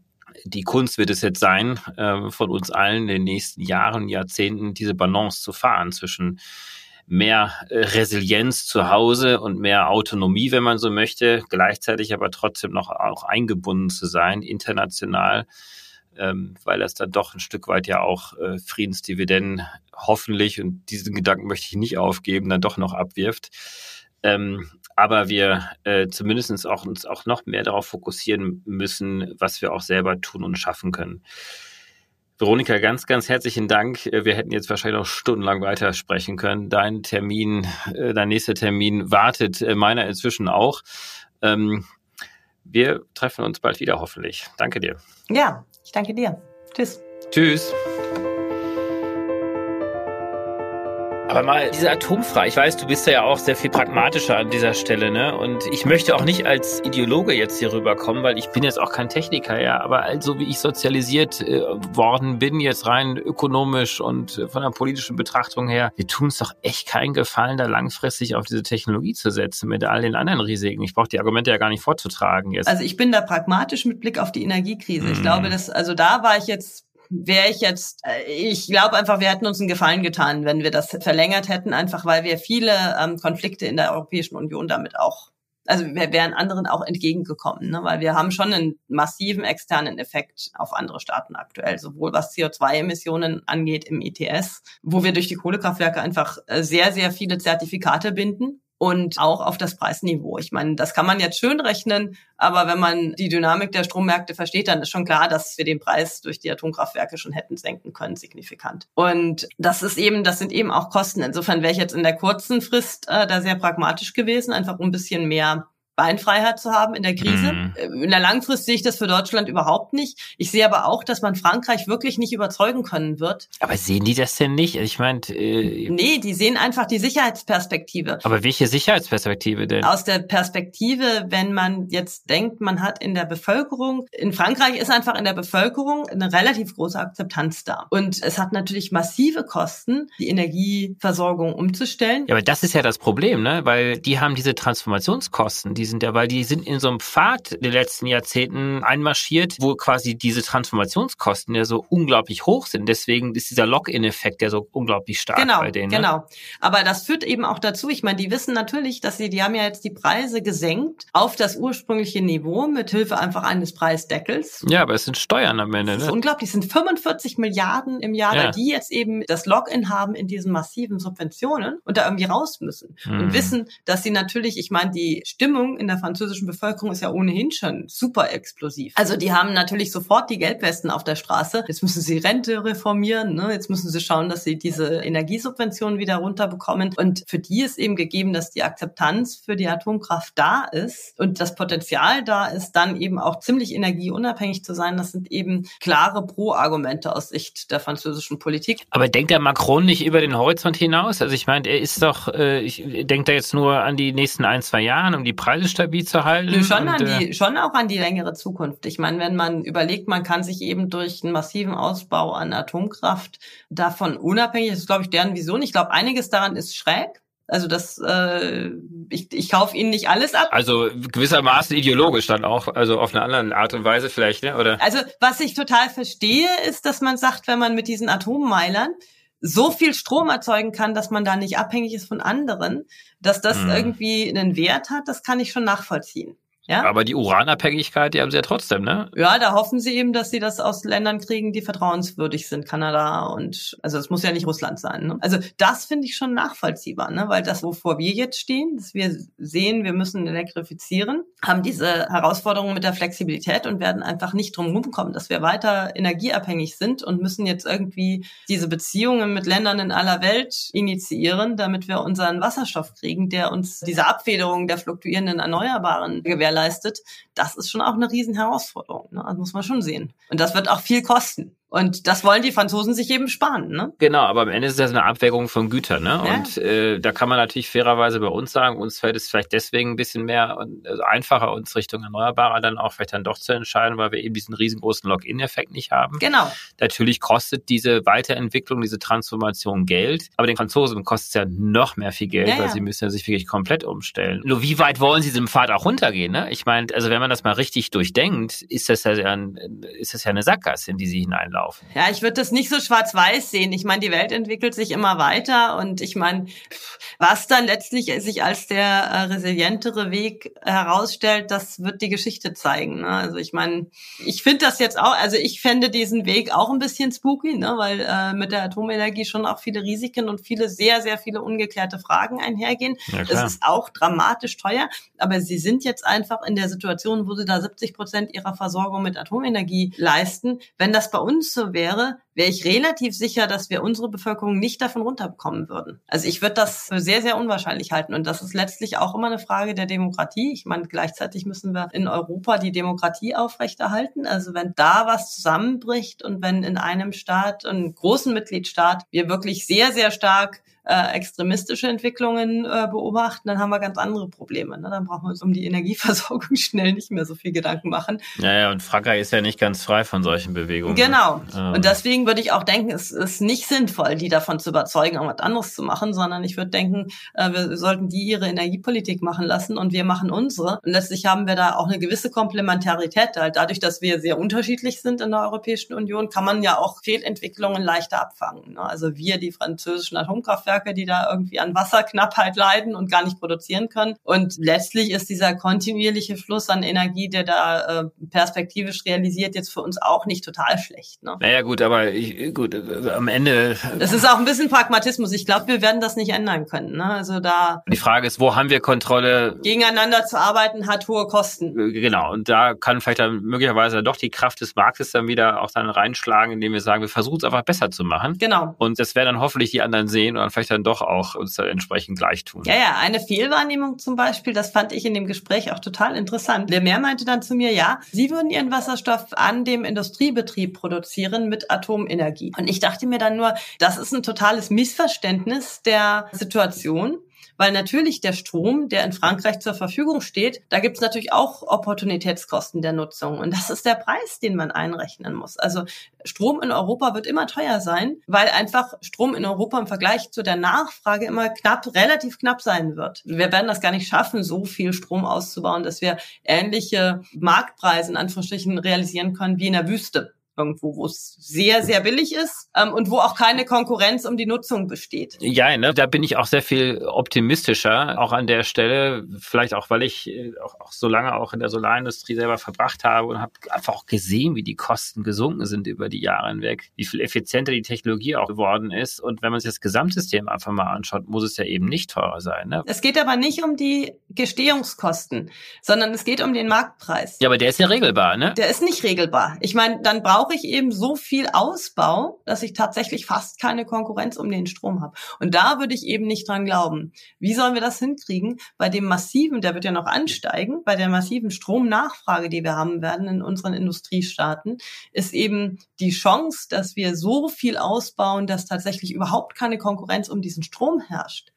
Speaker 3: die Kunst wird es jetzt sein, äh, von uns allen in den nächsten Jahren, Jahrzehnten diese Balance zu fahren zwischen mehr äh, Resilienz zu Hause und mehr Autonomie, wenn man so möchte, gleichzeitig aber trotzdem noch auch eingebunden zu sein, international, ähm, weil das dann doch ein Stück weit ja auch äh, Friedensdividenden hoffentlich, und diesen Gedanken möchte ich nicht aufgeben, dann doch noch abwirft. Ähm, aber wir äh, zumindest auch uns auch noch mehr darauf fokussieren müssen, was wir auch selber tun und schaffen können. Veronika, ganz, ganz herzlichen Dank. Äh, wir hätten jetzt wahrscheinlich noch stundenlang weiter sprechen können. Dein Termin, äh, dein nächster Termin wartet, äh, meiner inzwischen auch. Ähm, wir treffen uns bald wieder, hoffentlich. Danke dir.
Speaker 1: Ja, ich danke dir. Tschüss.
Speaker 3: Tschüss. Aber mal diese atomfrei. Ich weiß, du bist ja auch sehr viel pragmatischer an dieser Stelle, ne? Und ich möchte auch nicht als Ideologe jetzt hier rüberkommen, weil ich bin jetzt auch kein Techniker, ja. Aber also wie ich sozialisiert äh, worden bin, jetzt rein ökonomisch und äh, von der politischen Betrachtung her, wir tun es doch echt keinen Gefallen, da langfristig auf diese Technologie zu setzen mit all den anderen Risiken. Ich brauche die Argumente ja gar nicht vorzutragen jetzt.
Speaker 1: Also ich bin da pragmatisch mit Blick auf die Energiekrise. Mm. Ich mhm. glaube, dass also da war ich jetzt wäre ich jetzt, äh, ich glaube einfach, wir hätten uns einen Gefallen getan, wenn wir das verlängert hätten, einfach weil wir viele ähm, Konflikte in der Europäischen Union damit auch, also wir wären anderen auch entgegengekommen, ne? weil wir haben schon einen massiven externen Effekt auf andere Staaten aktuell, sowohl was CO2-Emissionen angeht im ETS, wo wir durch die Kohlekraftwerke einfach äh, sehr, sehr viele Zertifikate binden und auch auf das Preisniveau. Ich meine, das kann man jetzt schön rechnen, aber wenn man die Dynamik der Strommärkte versteht, dann ist schon klar, dass wir den Preis durch die Atomkraftwerke schon hätten senken können, signifikant. Und das ist eben, das sind eben auch Kosten. Insofern wäre ich jetzt in der kurzen Frist äh, da sehr pragmatisch gewesen, einfach um ein bisschen mehr Beinfreiheit zu haben in der Krise. Mhm. In der Langfrist sehe ich das für Deutschland überhaupt nicht. Ich sehe aber auch, dass man Frankreich wirklich nicht überzeugen können wird.
Speaker 3: Aber sehen die das denn nicht? Ich meine,
Speaker 1: äh nee, die sehen einfach die Sicherheitsperspektive.
Speaker 3: Aber welche Sicherheitsperspektive denn?
Speaker 1: Aus der Perspektive, wenn man jetzt denkt, man hat in der Bevölkerung, in Frankreich ist einfach in der Bevölkerung eine relativ große Akzeptanz da. Und es hat natürlich massive Kosten, die Energieversorgung umzustellen.
Speaker 3: Ja, aber das ist ja das Problem, ne? Weil die haben diese Transformationskosten, die die sind ja, weil die sind in so einem Pfad der letzten Jahrzehnten einmarschiert, wo quasi diese Transformationskosten ja so unglaublich hoch sind. Deswegen ist dieser Lock-in-Effekt ja so unglaublich stark
Speaker 1: genau,
Speaker 3: bei denen.
Speaker 1: Ne? Genau. Aber das führt eben auch dazu, ich meine, die wissen natürlich, dass sie, die haben ja jetzt die Preise gesenkt auf das ursprüngliche Niveau mit Hilfe einfach eines Preisdeckels.
Speaker 3: Ja, aber es sind Steuern am Ende.
Speaker 1: Das ist ne? unglaublich. Es sind 45 Milliarden im Jahr, ja. die jetzt eben das Login haben in diesen massiven Subventionen und da irgendwie raus müssen. Mhm. Und wissen, dass sie natürlich, ich meine, die Stimmung in der französischen Bevölkerung ist ja ohnehin schon super explosiv. Also die haben natürlich sofort die Gelbwesten auf der Straße. Jetzt müssen sie Rente reformieren, ne? jetzt müssen sie schauen, dass sie diese Energiesubventionen wieder runterbekommen. Und für die ist eben gegeben, dass die Akzeptanz für die Atomkraft da ist und das Potenzial da ist, dann eben auch ziemlich energieunabhängig zu sein. Das sind eben klare Pro-Argumente aus Sicht der französischen Politik.
Speaker 3: Aber denkt der Macron nicht über den Horizont hinaus? Also ich meine, er ist doch, äh, ich denke da jetzt nur an die nächsten ein, zwei Jahre, um die Preise Preise stabil zu halten?
Speaker 1: Nö, schon, und, an die, äh, schon auch an die längere Zukunft. Ich meine, wenn man überlegt, man kann sich eben durch einen massiven Ausbau an Atomkraft davon unabhängig, das ist, glaube ich, deren Vision. Ich glaube, einiges daran ist schräg. Also das, äh, ich, ich kaufe ihnen nicht alles ab.
Speaker 3: Also gewissermaßen ideologisch dann auch, also auf eine andere Art und Weise vielleicht, ne? Oder?
Speaker 1: Also was ich total verstehe, ist, dass man sagt, wenn man mit diesen Atommeilern so viel Strom erzeugen kann, dass man da nicht abhängig ist von anderen, dass das mhm. irgendwie einen Wert hat, das kann ich schon nachvollziehen. Ja?
Speaker 3: Aber die Uranabhängigkeit, die haben sie ja trotzdem, ne?
Speaker 1: Ja, da hoffen sie eben, dass sie das aus Ländern kriegen, die vertrauenswürdig sind, Kanada und also es muss ja nicht Russland sein. Ne? Also das finde ich schon nachvollziehbar, ne? weil das, wovor wir jetzt stehen, dass wir sehen, wir müssen elektrifizieren, haben diese Herausforderungen mit der Flexibilität und werden einfach nicht drum rumkommen, dass wir weiter energieabhängig sind und müssen jetzt irgendwie diese Beziehungen mit Ländern in aller Welt initiieren, damit wir unseren Wasserstoff kriegen, der uns diese Abfederung der fluktuierenden Erneuerbaren gewährleistet. Das ist schon auch eine riesen Herausforderung. Ne? Das muss man schon sehen. Und das wird auch viel kosten. Und das wollen die Franzosen sich eben sparen, ne?
Speaker 3: Genau, aber am Ende ist das eine Abwägung von Gütern, ne?
Speaker 1: Ja.
Speaker 3: Und äh, da kann man natürlich fairerweise bei uns sagen, uns fällt es vielleicht deswegen ein bisschen mehr und, also einfacher, uns Richtung Erneuerbarer dann auch vielleicht dann doch zu entscheiden, weil wir eben diesen riesengroßen Login-Effekt nicht haben.
Speaker 1: Genau.
Speaker 3: Natürlich kostet diese Weiterentwicklung, diese Transformation Geld, aber den Franzosen kostet es ja noch mehr viel Geld,
Speaker 1: Ja,
Speaker 3: weil
Speaker 1: ja.
Speaker 3: sie müssen ja sich wirklich komplett umstellen. Nur wie weit wollen sie diesem Pfad auch runtergehen? Ne? Ich meine, also wenn man das mal richtig durchdenkt, ist das ja ein, ist das ja eine Sackgasse, in die sie hineinlaufen.
Speaker 1: Ja, ich würde das nicht so schwarz-weiß sehen. Ich meine, die Welt entwickelt sich immer weiter und ich meine, was dann letztlich sich als der äh, resilientere Weg herausstellt, das wird die Geschichte zeigen. Ne? Also ich meine, ich finde das jetzt auch, also ich fände diesen Weg auch ein bisschen spooky, ne? weil äh, mit der Atomenergie schon auch viele Risiken und viele sehr, sehr viele ungeklärte Fragen einhergehen.
Speaker 3: Ja,
Speaker 1: Es ist auch dramatisch teuer, aber sie sind jetzt einfach in der Situation, wo sie da 70 Prozent ihrer Versorgung mit Atomenergie leisten. Wenn das bei uns so wäre, wäre ich relativ sicher, dass wir unsere Bevölkerung nicht davon runterbekommen würden. Also ich würde das für sehr, sehr unwahrscheinlich halten. Und das ist letztlich auch immer eine Frage der Demokratie. Ich meine, gleichzeitig müssen wir in Europa die Demokratie aufrechterhalten. Also wenn da was zusammenbricht und wenn in einem Staat, einem großen Mitgliedstaat, wir wirklich sehr, sehr stark äh, extremistische Entwicklungen äh, beobachten, dann haben wir ganz andere Probleme. Ne? Dann brauchen wir uns um die Energieversorgung schnell nicht mehr so viel Gedanken machen.
Speaker 3: Ja, ja, und Frankreich ist ja nicht ganz frei von solchen Bewegungen.
Speaker 1: Genau.
Speaker 3: Ähm.
Speaker 1: Und deswegen würde ich auch denken, es ist nicht sinnvoll, die davon zu überzeugen, irgendwas anderes zu machen, sondern ich würde denken, äh, wir sollten die ihre Energiepolitik machen lassen und wir machen unsere. Und letztlich haben wir da auch eine gewisse Komplementarität. Halt dadurch, dass wir sehr unterschiedlich sind in der Europäischen Union, kann man ja auch Fehlentwicklungen leichter abfangen. Ne? Also wir, die französischen Atomkraftwerke, die da irgendwie an Wasserknappheit leiden und gar nicht produzieren können. Und letztlich ist dieser kontinuierliche Fluss an Energie, der da äh, perspektivisch realisiert, jetzt für uns auch nicht total schlecht. Ne?
Speaker 3: Naja, gut, aber ich, gut, äh, am Ende,
Speaker 1: Es ist auch ein bisschen Pragmatismus. Ich glaube, wir werden das nicht ändern können. Ne? Also da
Speaker 3: die Frage ist, wo haben wir Kontrolle?
Speaker 1: gegeneinander zu arbeiten, hat hohe Kosten.
Speaker 3: Äh, Genau, und da kann vielleicht dann möglicherweise doch die Kraft des Marktes dann wieder auch dann reinschlagen, indem wir sagen, wir versuchen es einfach besser zu machen.
Speaker 1: Genau.
Speaker 3: Und das werden dann hoffentlich die anderen sehen und dann vielleicht dann doch auch uns da entsprechend gleich tun.
Speaker 1: Ja, ja, eine Fehlwahrnehmung zum Beispiel, das fand ich in dem Gespräch auch total interessant. Der Mehr meinte dann zu mir, ja, Sie würden Ihren Wasserstoff an dem Industriebetrieb produzieren mit Atomenergie. Und ich dachte mir dann nur, das ist ein totales Missverständnis der Situation. Weil natürlich der Strom, der in Frankreich zur Verfügung steht, da gibt's natürlich auch Opportunitätskosten der Nutzung. Und das ist der Preis, den man einrechnen muss. Also Strom in Europa wird immer teuer sein, weil einfach Strom in Europa im Vergleich zu der Nachfrage immer knapp, relativ knapp sein wird. Wir werden das gar nicht schaffen, so viel Strom auszubauen, dass wir ähnliche Marktpreise in Anführungsstrichen realisieren können wie in der Wüste irgendwo, wo es sehr, sehr billig ist ähm, und wo auch keine Konkurrenz um die Nutzung besteht.
Speaker 3: Ja, ne, da bin ich auch sehr viel optimistischer, auch an der Stelle, vielleicht auch, weil ich äh, auch, auch so lange auch in der Solarindustrie selber verbracht habe und habe einfach auch gesehen, wie die Kosten gesunken sind über die Jahre hinweg, wie viel effizienter die Technologie auch geworden ist. Und wenn man sich das Gesamtsystem einfach mal anschaut, muss es ja eben nicht teurer sein. Ne?
Speaker 1: Es geht aber nicht um die Gestehungskosten, sondern es geht um den Marktpreis.
Speaker 3: Ja, aber der ist ja regelbar, ne?
Speaker 1: Der ist nicht regelbar. Ich meine, dann brauche ich eben so viel Ausbau, dass ich tatsächlich fast keine Konkurrenz um den Strom habe. Und da würde ich eben nicht dran glauben. Wie sollen wir das hinkriegen? Bei dem massiven, der wird ja noch ansteigen, bei der massiven Stromnachfrage, die wir haben werden in unseren Industriestaaten, ist eben die Chance, dass wir so viel ausbauen, dass tatsächlich überhaupt keine Konkurrenz um diesen Strom herrscht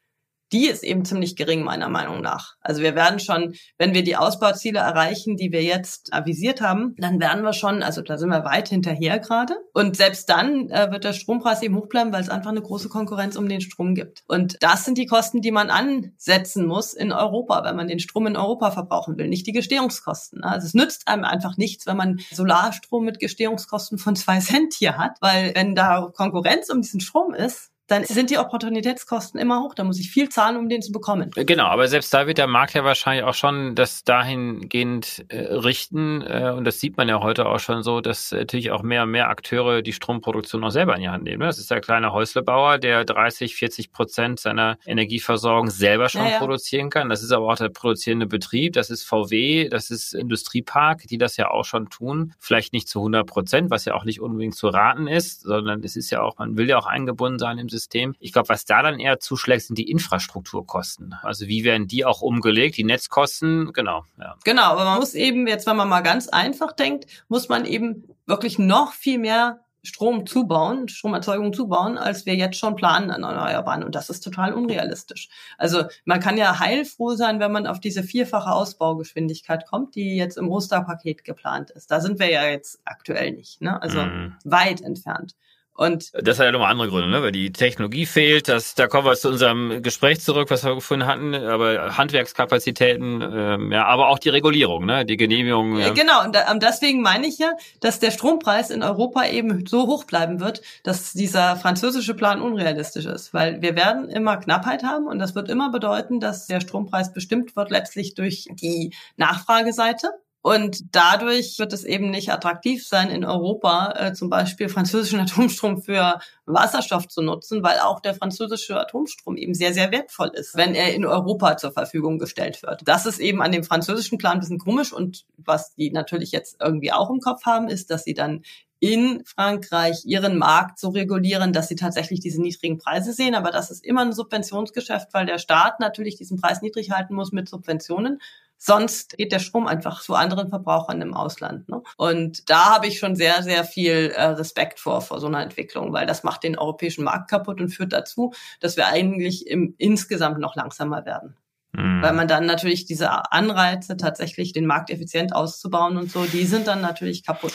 Speaker 1: die ist eben ziemlich gering, meiner Meinung nach. Also wir werden schon, wenn wir die Ausbauziele erreichen, die wir jetzt avisiert haben, dann werden wir schon, also da sind wir weit hinterher gerade. Und selbst dann äh, wird der Strompreis eben hoch bleiben, weil es einfach eine große Konkurrenz um den Strom gibt. Und das sind die Kosten, die man ansetzen muss in Europa, wenn man den Strom in Europa verbrauchen will, nicht die Gestehungskosten. Also es nützt einem einfach nichts, wenn man Solarstrom mit Gestehungskosten von zwei Cent hier hat, weil wenn da Konkurrenz um diesen Strom ist, dann sind die Opportunitätskosten immer hoch. Da muss ich viel zahlen, um den zu bekommen.
Speaker 3: Genau, aber selbst da wird der Markt ja wahrscheinlich auch schon das dahingehend äh, richten. Äh, und das sieht man ja heute auch schon so, dass natürlich auch mehr und mehr Akteure die Stromproduktion auch selber in die Hand nehmen. Das ist der kleine Häuslebauer, der 30, 40 Prozent seiner Energieversorgung selber schon ja, ja. produzieren kann. Das ist aber auch der produzierende Betrieb. Das ist VW, das ist Industriepark, die das ja auch schon tun. Vielleicht nicht zu 100 Prozent, was ja auch nicht unbedingt zu raten ist, sondern es ist ja auch, man will ja auch eingebunden sein im System. System. Ich glaube, was da dann eher zuschlägt, sind die Infrastrukturkosten. Also wie werden die auch umgelegt? Die Netzkosten, genau.
Speaker 1: Ja. Genau, aber man muss eben, jetzt wenn man mal ganz einfach denkt, muss man eben wirklich noch viel mehr Strom zubauen, Stromerzeugung zubauen, als wir jetzt schon planen an Erneuerbaren. Und das ist total unrealistisch. Also man kann ja heilfroh sein, wenn man auf diese vierfache Ausbaugeschwindigkeit kommt, die jetzt im Osterpaket geplant ist. Da sind wir ja jetzt aktuell nicht. Ne? Also mm. weit entfernt.
Speaker 3: Und das hat ja nochmal andere Gründe, ne? weil die Technologie fehlt. Das, da kommen wir zu unserem Gespräch zurück, was wir gefunden hatten. Aber Handwerkskapazitäten, ähm, ja, aber auch die Regulierung, ne? die Genehmigung.
Speaker 1: Ja. Genau, und da, deswegen meine ich ja, dass der Strompreis in Europa eben so hoch bleiben wird, dass dieser französische Plan unrealistisch ist. Weil wir werden immer Knappheit haben und das wird immer bedeuten, dass der Strompreis bestimmt wird letztlich durch die Nachfrageseite. Und dadurch wird es eben nicht attraktiv sein, in Europa äh, zum Beispiel französischen Atomstrom für Wasserstoff zu nutzen, weil auch der französische Atomstrom eben sehr, sehr wertvoll ist, wenn er in Europa zur Verfügung gestellt wird. Das ist eben an dem französischen Plan ein bisschen komisch und was die natürlich jetzt irgendwie auch im Kopf haben, ist, dass sie dann in Frankreich ihren Markt so regulieren, dass sie tatsächlich diese niedrigen Preise sehen. Aber das ist immer ein Subventionsgeschäft, weil der Staat natürlich diesen Preis niedrig halten muss mit Subventionen. Sonst geht der Strom einfach zu anderen Verbrauchern im Ausland. Ne? Und da habe ich schon sehr, sehr viel äh, Respekt vor, vor so einer Entwicklung, weil das macht den europäischen Markt kaputt und führt dazu, dass wir eigentlich im, insgesamt noch langsamer werden. Mhm. Weil man dann natürlich diese Anreize, tatsächlich den Markt effizient auszubauen und so, die sind dann natürlich kaputt.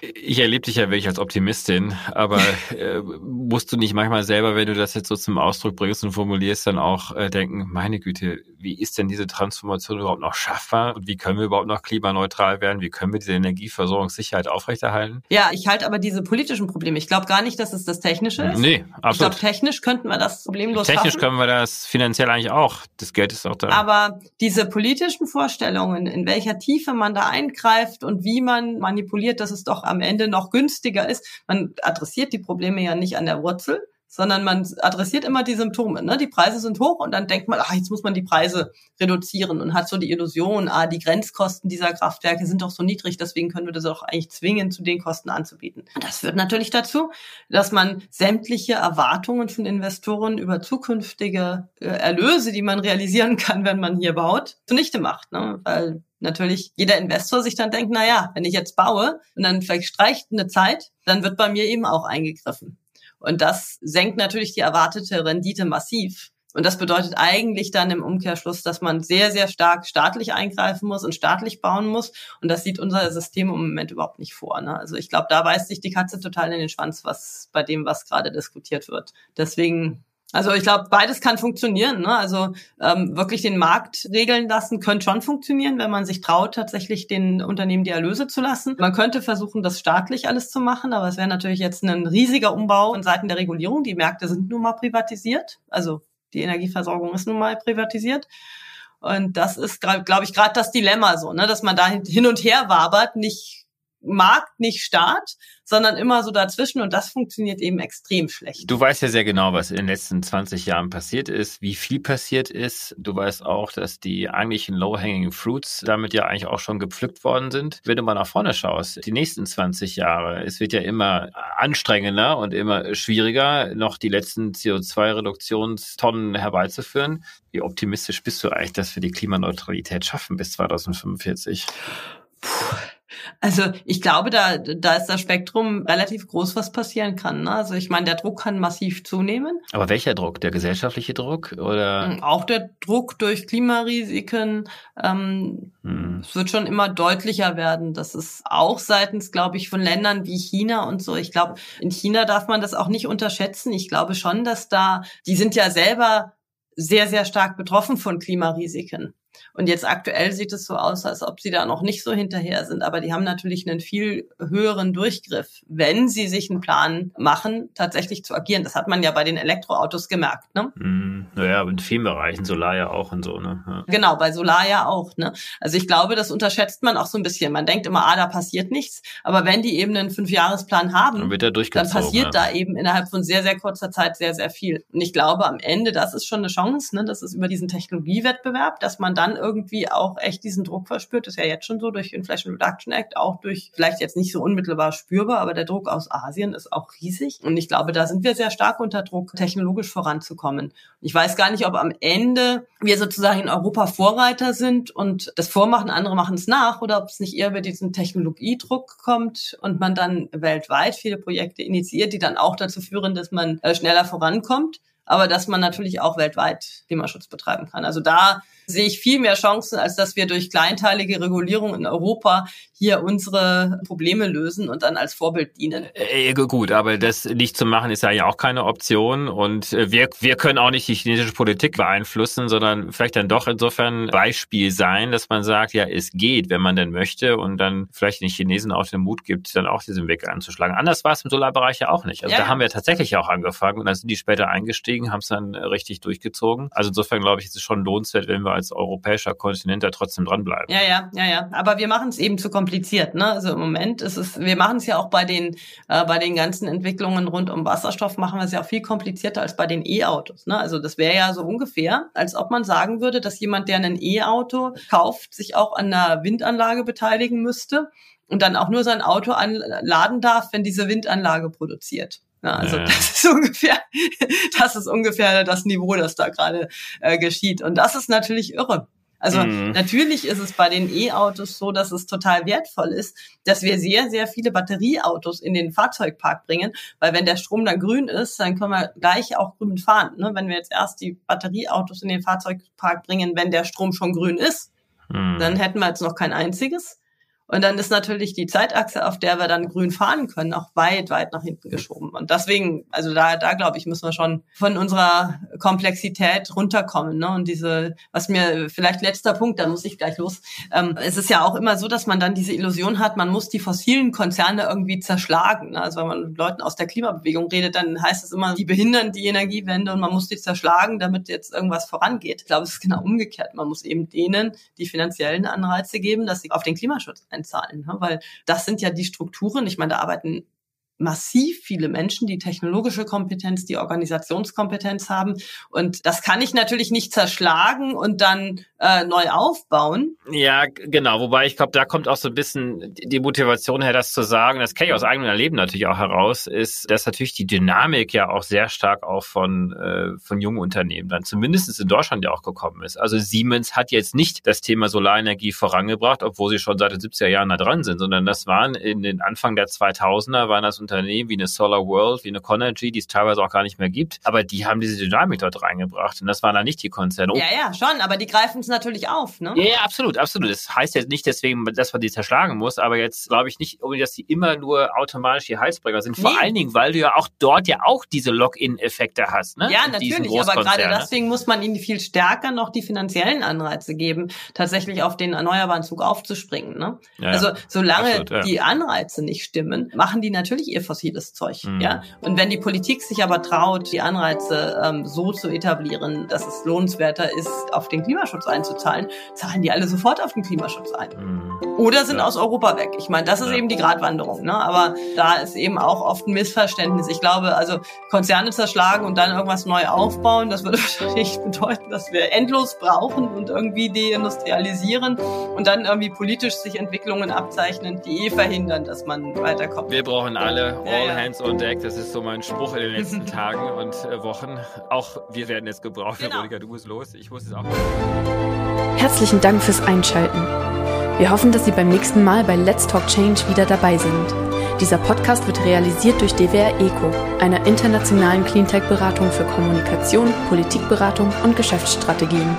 Speaker 3: Ich erlebe dich ja wirklich als Optimistin, aber äh, musst du nicht manchmal selber, wenn du das jetzt so zum Ausdruck bringst und formulierst, dann auch äh, denken, meine Güte, wie ist denn diese Transformation überhaupt noch schaffbar und wie können wir überhaupt noch klimaneutral werden? Wie können wir diese Energieversorgungssicherheit aufrechterhalten?
Speaker 1: Ja, ich halte aber diese politischen Probleme. Ich glaube gar nicht, dass es das Technische ist.
Speaker 3: Nee, absolut.
Speaker 1: Ich glaube, technisch könnten wir das problemlos
Speaker 3: Technisch
Speaker 1: schaffen.
Speaker 3: können wir das finanziell eigentlich auch. Das Geld ist auch da.
Speaker 1: Aber diese politischen Vorstellungen, in welcher Tiefe man da eingreift und wie man manipuliert, dass es doch am Ende noch günstiger ist, man adressiert die Probleme ja nicht an der Wurzel, sondern man adressiert immer die Symptome. Ne? Die Preise sind hoch und dann denkt man, ach, jetzt muss man die Preise reduzieren und hat so die Illusion, ah, die Grenzkosten dieser Kraftwerke sind doch so niedrig, deswegen können wir das auch eigentlich zwingen, zu den Kosten anzubieten. Und das führt natürlich dazu, dass man sämtliche Erwartungen von Investoren über zukünftige äh, Erlöse, die man realisieren kann, wenn man hier baut, zunichte macht. Ne? Weil natürlich jeder Investor sich dann denkt, na ja, wenn ich jetzt baue und dann vielleicht streicht eine Zeit, dann wird bei mir eben auch eingegriffen. Und das senkt natürlich die erwartete Rendite massiv. Und das bedeutet eigentlich dann im Umkehrschluss, dass man sehr, sehr stark staatlich eingreifen muss und staatlich bauen muss. Und das sieht unser System im Moment überhaupt nicht vor. Ne? Also ich glaube, da beißt sich die Katze total in den Schwanz, was bei dem, was gerade diskutiert wird. Deswegen also ich glaube, beides kann funktionieren. Ne? Also ähm, wirklich den Markt regeln lassen könnte schon funktionieren, wenn man sich traut, tatsächlich den Unternehmen die Erlöse zu lassen. Man könnte versuchen, das staatlich alles zu machen, aber es wäre natürlich jetzt ein riesiger Umbau in Seiten der Regulierung. Die Märkte sind nun mal privatisiert, also die Energieversorgung ist nun mal privatisiert. Und das ist, glaube ich, gerade das Dilemma so, ne? dass man da hin und her wabert, nicht Markt, nicht Staat, sondern immer so dazwischen und das funktioniert eben extrem schlecht.
Speaker 3: Du weißt ja sehr genau, was in den letzten 20 Jahren passiert ist, wie viel passiert ist. Du weißt auch, dass die eigentlichen Low-Hanging Fruits damit ja eigentlich auch schon gepflückt worden sind. Wenn du mal nach vorne schaust, die nächsten 20 Jahre, es wird ja immer anstrengender und immer schwieriger, noch die letzten CO2-Reduktionstonnen herbeizuführen. Wie optimistisch bist du eigentlich, dass wir die Klimaneutralität schaffen bis 2045?
Speaker 1: Also ich glaube, da, da ist das Spektrum relativ groß, was passieren kann. Ne? Also ich meine, der Druck kann massiv zunehmen.
Speaker 3: Aber welcher Druck? Der gesellschaftliche Druck oder?
Speaker 1: Hm, auch der Druck durch Klimarisiken. Ähm, hm. Es wird schon immer deutlicher werden. Das ist auch seitens, glaube ich, von Ländern wie China und so. Ich glaube, in China darf man das auch nicht unterschätzen. Ich glaube schon, dass da, die sind ja selber sehr, sehr stark betroffen von Klimarisiken. Und jetzt aktuell sieht es so aus, als ob sie da noch nicht so hinterher sind. Aber die haben natürlich einen viel höheren Durchgriff, wenn sie sich einen Plan machen, tatsächlich zu agieren. Das hat man ja bei den Elektroautos gemerkt. Ne?
Speaker 3: Mm, naja, in vielen Bereichen, Solar ja auch und so. Ne? Ja.
Speaker 1: Genau, bei Solar ja auch. Ne? Also ich glaube, das unterschätzt man auch so ein bisschen. Man denkt immer, ah, da passiert nichts. Aber wenn die eben einen Fünfjahresplan haben,
Speaker 3: dann, wird er
Speaker 1: dann passiert
Speaker 3: ja.
Speaker 1: da eben innerhalb von sehr, sehr kurzer Zeit sehr, sehr viel. Und ich glaube, am Ende, das ist schon eine Chance, ne? das ist über diesen Technologiewettbewerb, dass man dann irgendwie auch echt diesen Druck verspürt. Das ist ja jetzt schon so durch Inflation Reduction Act, auch durch vielleicht jetzt nicht so unmittelbar spürbar, aber der Druck aus Asien ist auch riesig. Und ich glaube, da sind wir sehr stark unter Druck, technologisch voranzukommen. Ich weiß gar nicht, ob am Ende wir sozusagen in Europa Vorreiter sind und das vormachen, andere machen es nach, oder ob es nicht eher über diesen Technologiedruck kommt und man dann weltweit viele Projekte initiiert, die dann auch dazu führen, dass man äh, schneller vorankommt aber dass man natürlich auch weltweit Klimaschutz betreiben kann. Also da sehe ich viel mehr Chancen, als dass wir durch kleinteilige Regulierung in Europa hier unsere Probleme lösen und dann als Vorbild dienen.
Speaker 3: Äh, gut, aber das nicht zu machen ist ja auch keine Option und äh, wir, wir können auch nicht die chinesische Politik beeinflussen, sondern vielleicht dann doch insofern Beispiel sein, dass man sagt, ja, es geht, wenn man denn möchte und dann vielleicht den Chinesen auch den Mut gibt, dann auch diesen Weg anzuschlagen. Anders war es im Solarbereich ja auch nicht. Also ja. da haben wir tatsächlich auch angefangen und dann sind die später eingestiegen, haben es dann richtig durchgezogen. Also insofern glaube ich, ist es schon lohnenswert, wenn wir als europäischer Kontinent da trotzdem dranbleiben.
Speaker 1: Ja, ja, ja, ja. Aber wir machen es eben zu kompliziert. Ne? Also im Moment ist es, wir machen es ja auch bei den, äh, bei den ganzen Entwicklungen rund um Wasserstoff, machen wir es ja auch viel komplizierter als bei den E-Autos. Ne? Also das wäre ja so ungefähr, als ob man sagen würde, dass jemand, der ein E-Auto kauft, sich auch an einer Windanlage beteiligen müsste und dann auch nur sein Auto anladen darf, wenn diese Windanlage produziert. Ja, also ja. das ist ungefähr, das ist ungefähr das Niveau, das da gerade äh, geschieht. Und das ist natürlich irre. Also mhm. natürlich ist es bei den E-Autos so, dass es total wertvoll ist, dass wir sehr, sehr viele Batterieautos in den Fahrzeugpark bringen, weil wenn der Strom dann grün ist, dann können wir gleich auch grün fahren. Ne? Wenn wir jetzt erst die Batterieautos in den Fahrzeugpark bringen, wenn der Strom schon grün ist, mhm. dann hätten wir jetzt noch kein einziges. Und dann ist natürlich die Zeitachse, auf der wir dann grün fahren können, auch weit, weit nach hinten geschoben. Und deswegen, also da, da glaube ich, müssen wir schon von unserer Komplexität runterkommen. Ne? Und diese, was mir vielleicht letzter Punkt, da muss ich gleich los. Ähm, es ist ja auch immer so, dass man dann diese Illusion hat, man muss die fossilen Konzerne irgendwie zerschlagen. Ne? Also wenn man mit Leuten aus der Klimabewegung redet, dann heißt es immer, die behindern die Energiewende und man muss die zerschlagen, damit jetzt irgendwas vorangeht. Ich glaube, es ist genau umgekehrt. Man muss eben denen die finanziellen Anreize geben, dass sie auf den Klimaschutz einzahlen, ne? weil das sind ja die Strukturen. Ich meine, da arbeiten massiv viele Menschen, die technologische Kompetenz, die Organisationskompetenz haben. Und das kann ich natürlich nicht zerschlagen und dann äh, neu aufbauen.
Speaker 3: Ja, genau. Wobei ich glaube, da kommt auch so ein bisschen die Motivation her, das zu sagen. Das kenne ich aus eigenem Erleben natürlich auch heraus, ist, dass natürlich die Dynamik ja auch sehr stark auch von, äh, von jungen Unternehmen dann zumindest in Deutschland ja auch gekommen ist. Also Siemens hat jetzt nicht das Thema Solarenergie vorangebracht, obwohl sie schon seit den 70er Jahren da dran sind, sondern das waren in den Anfang der 2000er waren das Unternehmen wie eine Solar World, wie eine Conergy, die es teilweise auch gar nicht mehr gibt, aber die haben diese Dynamik dort reingebracht und das waren dann nicht die Konzerne.
Speaker 1: Ja, ja, schon, aber die greifen es natürlich auf, ne?
Speaker 3: Ja, ja, absolut, absolut. Das heißt jetzt nicht deswegen, dass man die zerschlagen muss, aber jetzt glaube ich nicht, dass die immer nur automatisch die Heizbrecher sind. Vor nee. allen Dingen, weil du ja auch dort ja auch diese Lock-in-Effekte hast, ne?
Speaker 1: Ja, natürlich, aber gerade deswegen muss man ihnen viel stärker noch die finanziellen Anreize geben, tatsächlich auf den erneuerbaren Zug aufzuspringen, ne? Ja, also solange absolut, ja. die Anreize nicht stimmen, machen die natürlich ihr fossiles Zeug. Mhm. Ja? Und wenn die Politik sich aber traut, die Anreize ähm, so zu etablieren, dass es lohnenswerter ist, auf den Klimaschutz einzuzahlen, zahlen die alle sofort auf den Klimaschutz ein. Mhm. Oder sind ja. aus Europa weg. Ich meine, das ist ja. eben die Gratwanderung. Ne? Aber da ist eben auch oft ein Missverständnis. Ich glaube, also Konzerne zerschlagen und dann irgendwas neu aufbauen, das würde wahrscheinlich bedeuten, dass wir endlos brauchen und irgendwie deindustrialisieren und dann irgendwie politisch sich Entwicklungen abzeichnen, die eh verhindern, dass man weiterkommt.
Speaker 3: Wir brauchen alle alle all ja, hands on deck. Das ist so mein Spruch in den letzten Tagen und äh, Wochen. Auch wir werden jetzt gebraucht. Genau. Veronika, du musst los. Ich muss es auch.
Speaker 2: Herzlichen Dank fürs Einschalten. Wir hoffen, dass Sie beim nächsten Mal bei Let's Talk Change wieder dabei sind. Dieser Podcast wird realisiert durch DWR ECO, einer internationalen Cleantech-Beratung für Kommunikation, Politikberatung und Geschäftsstrategien.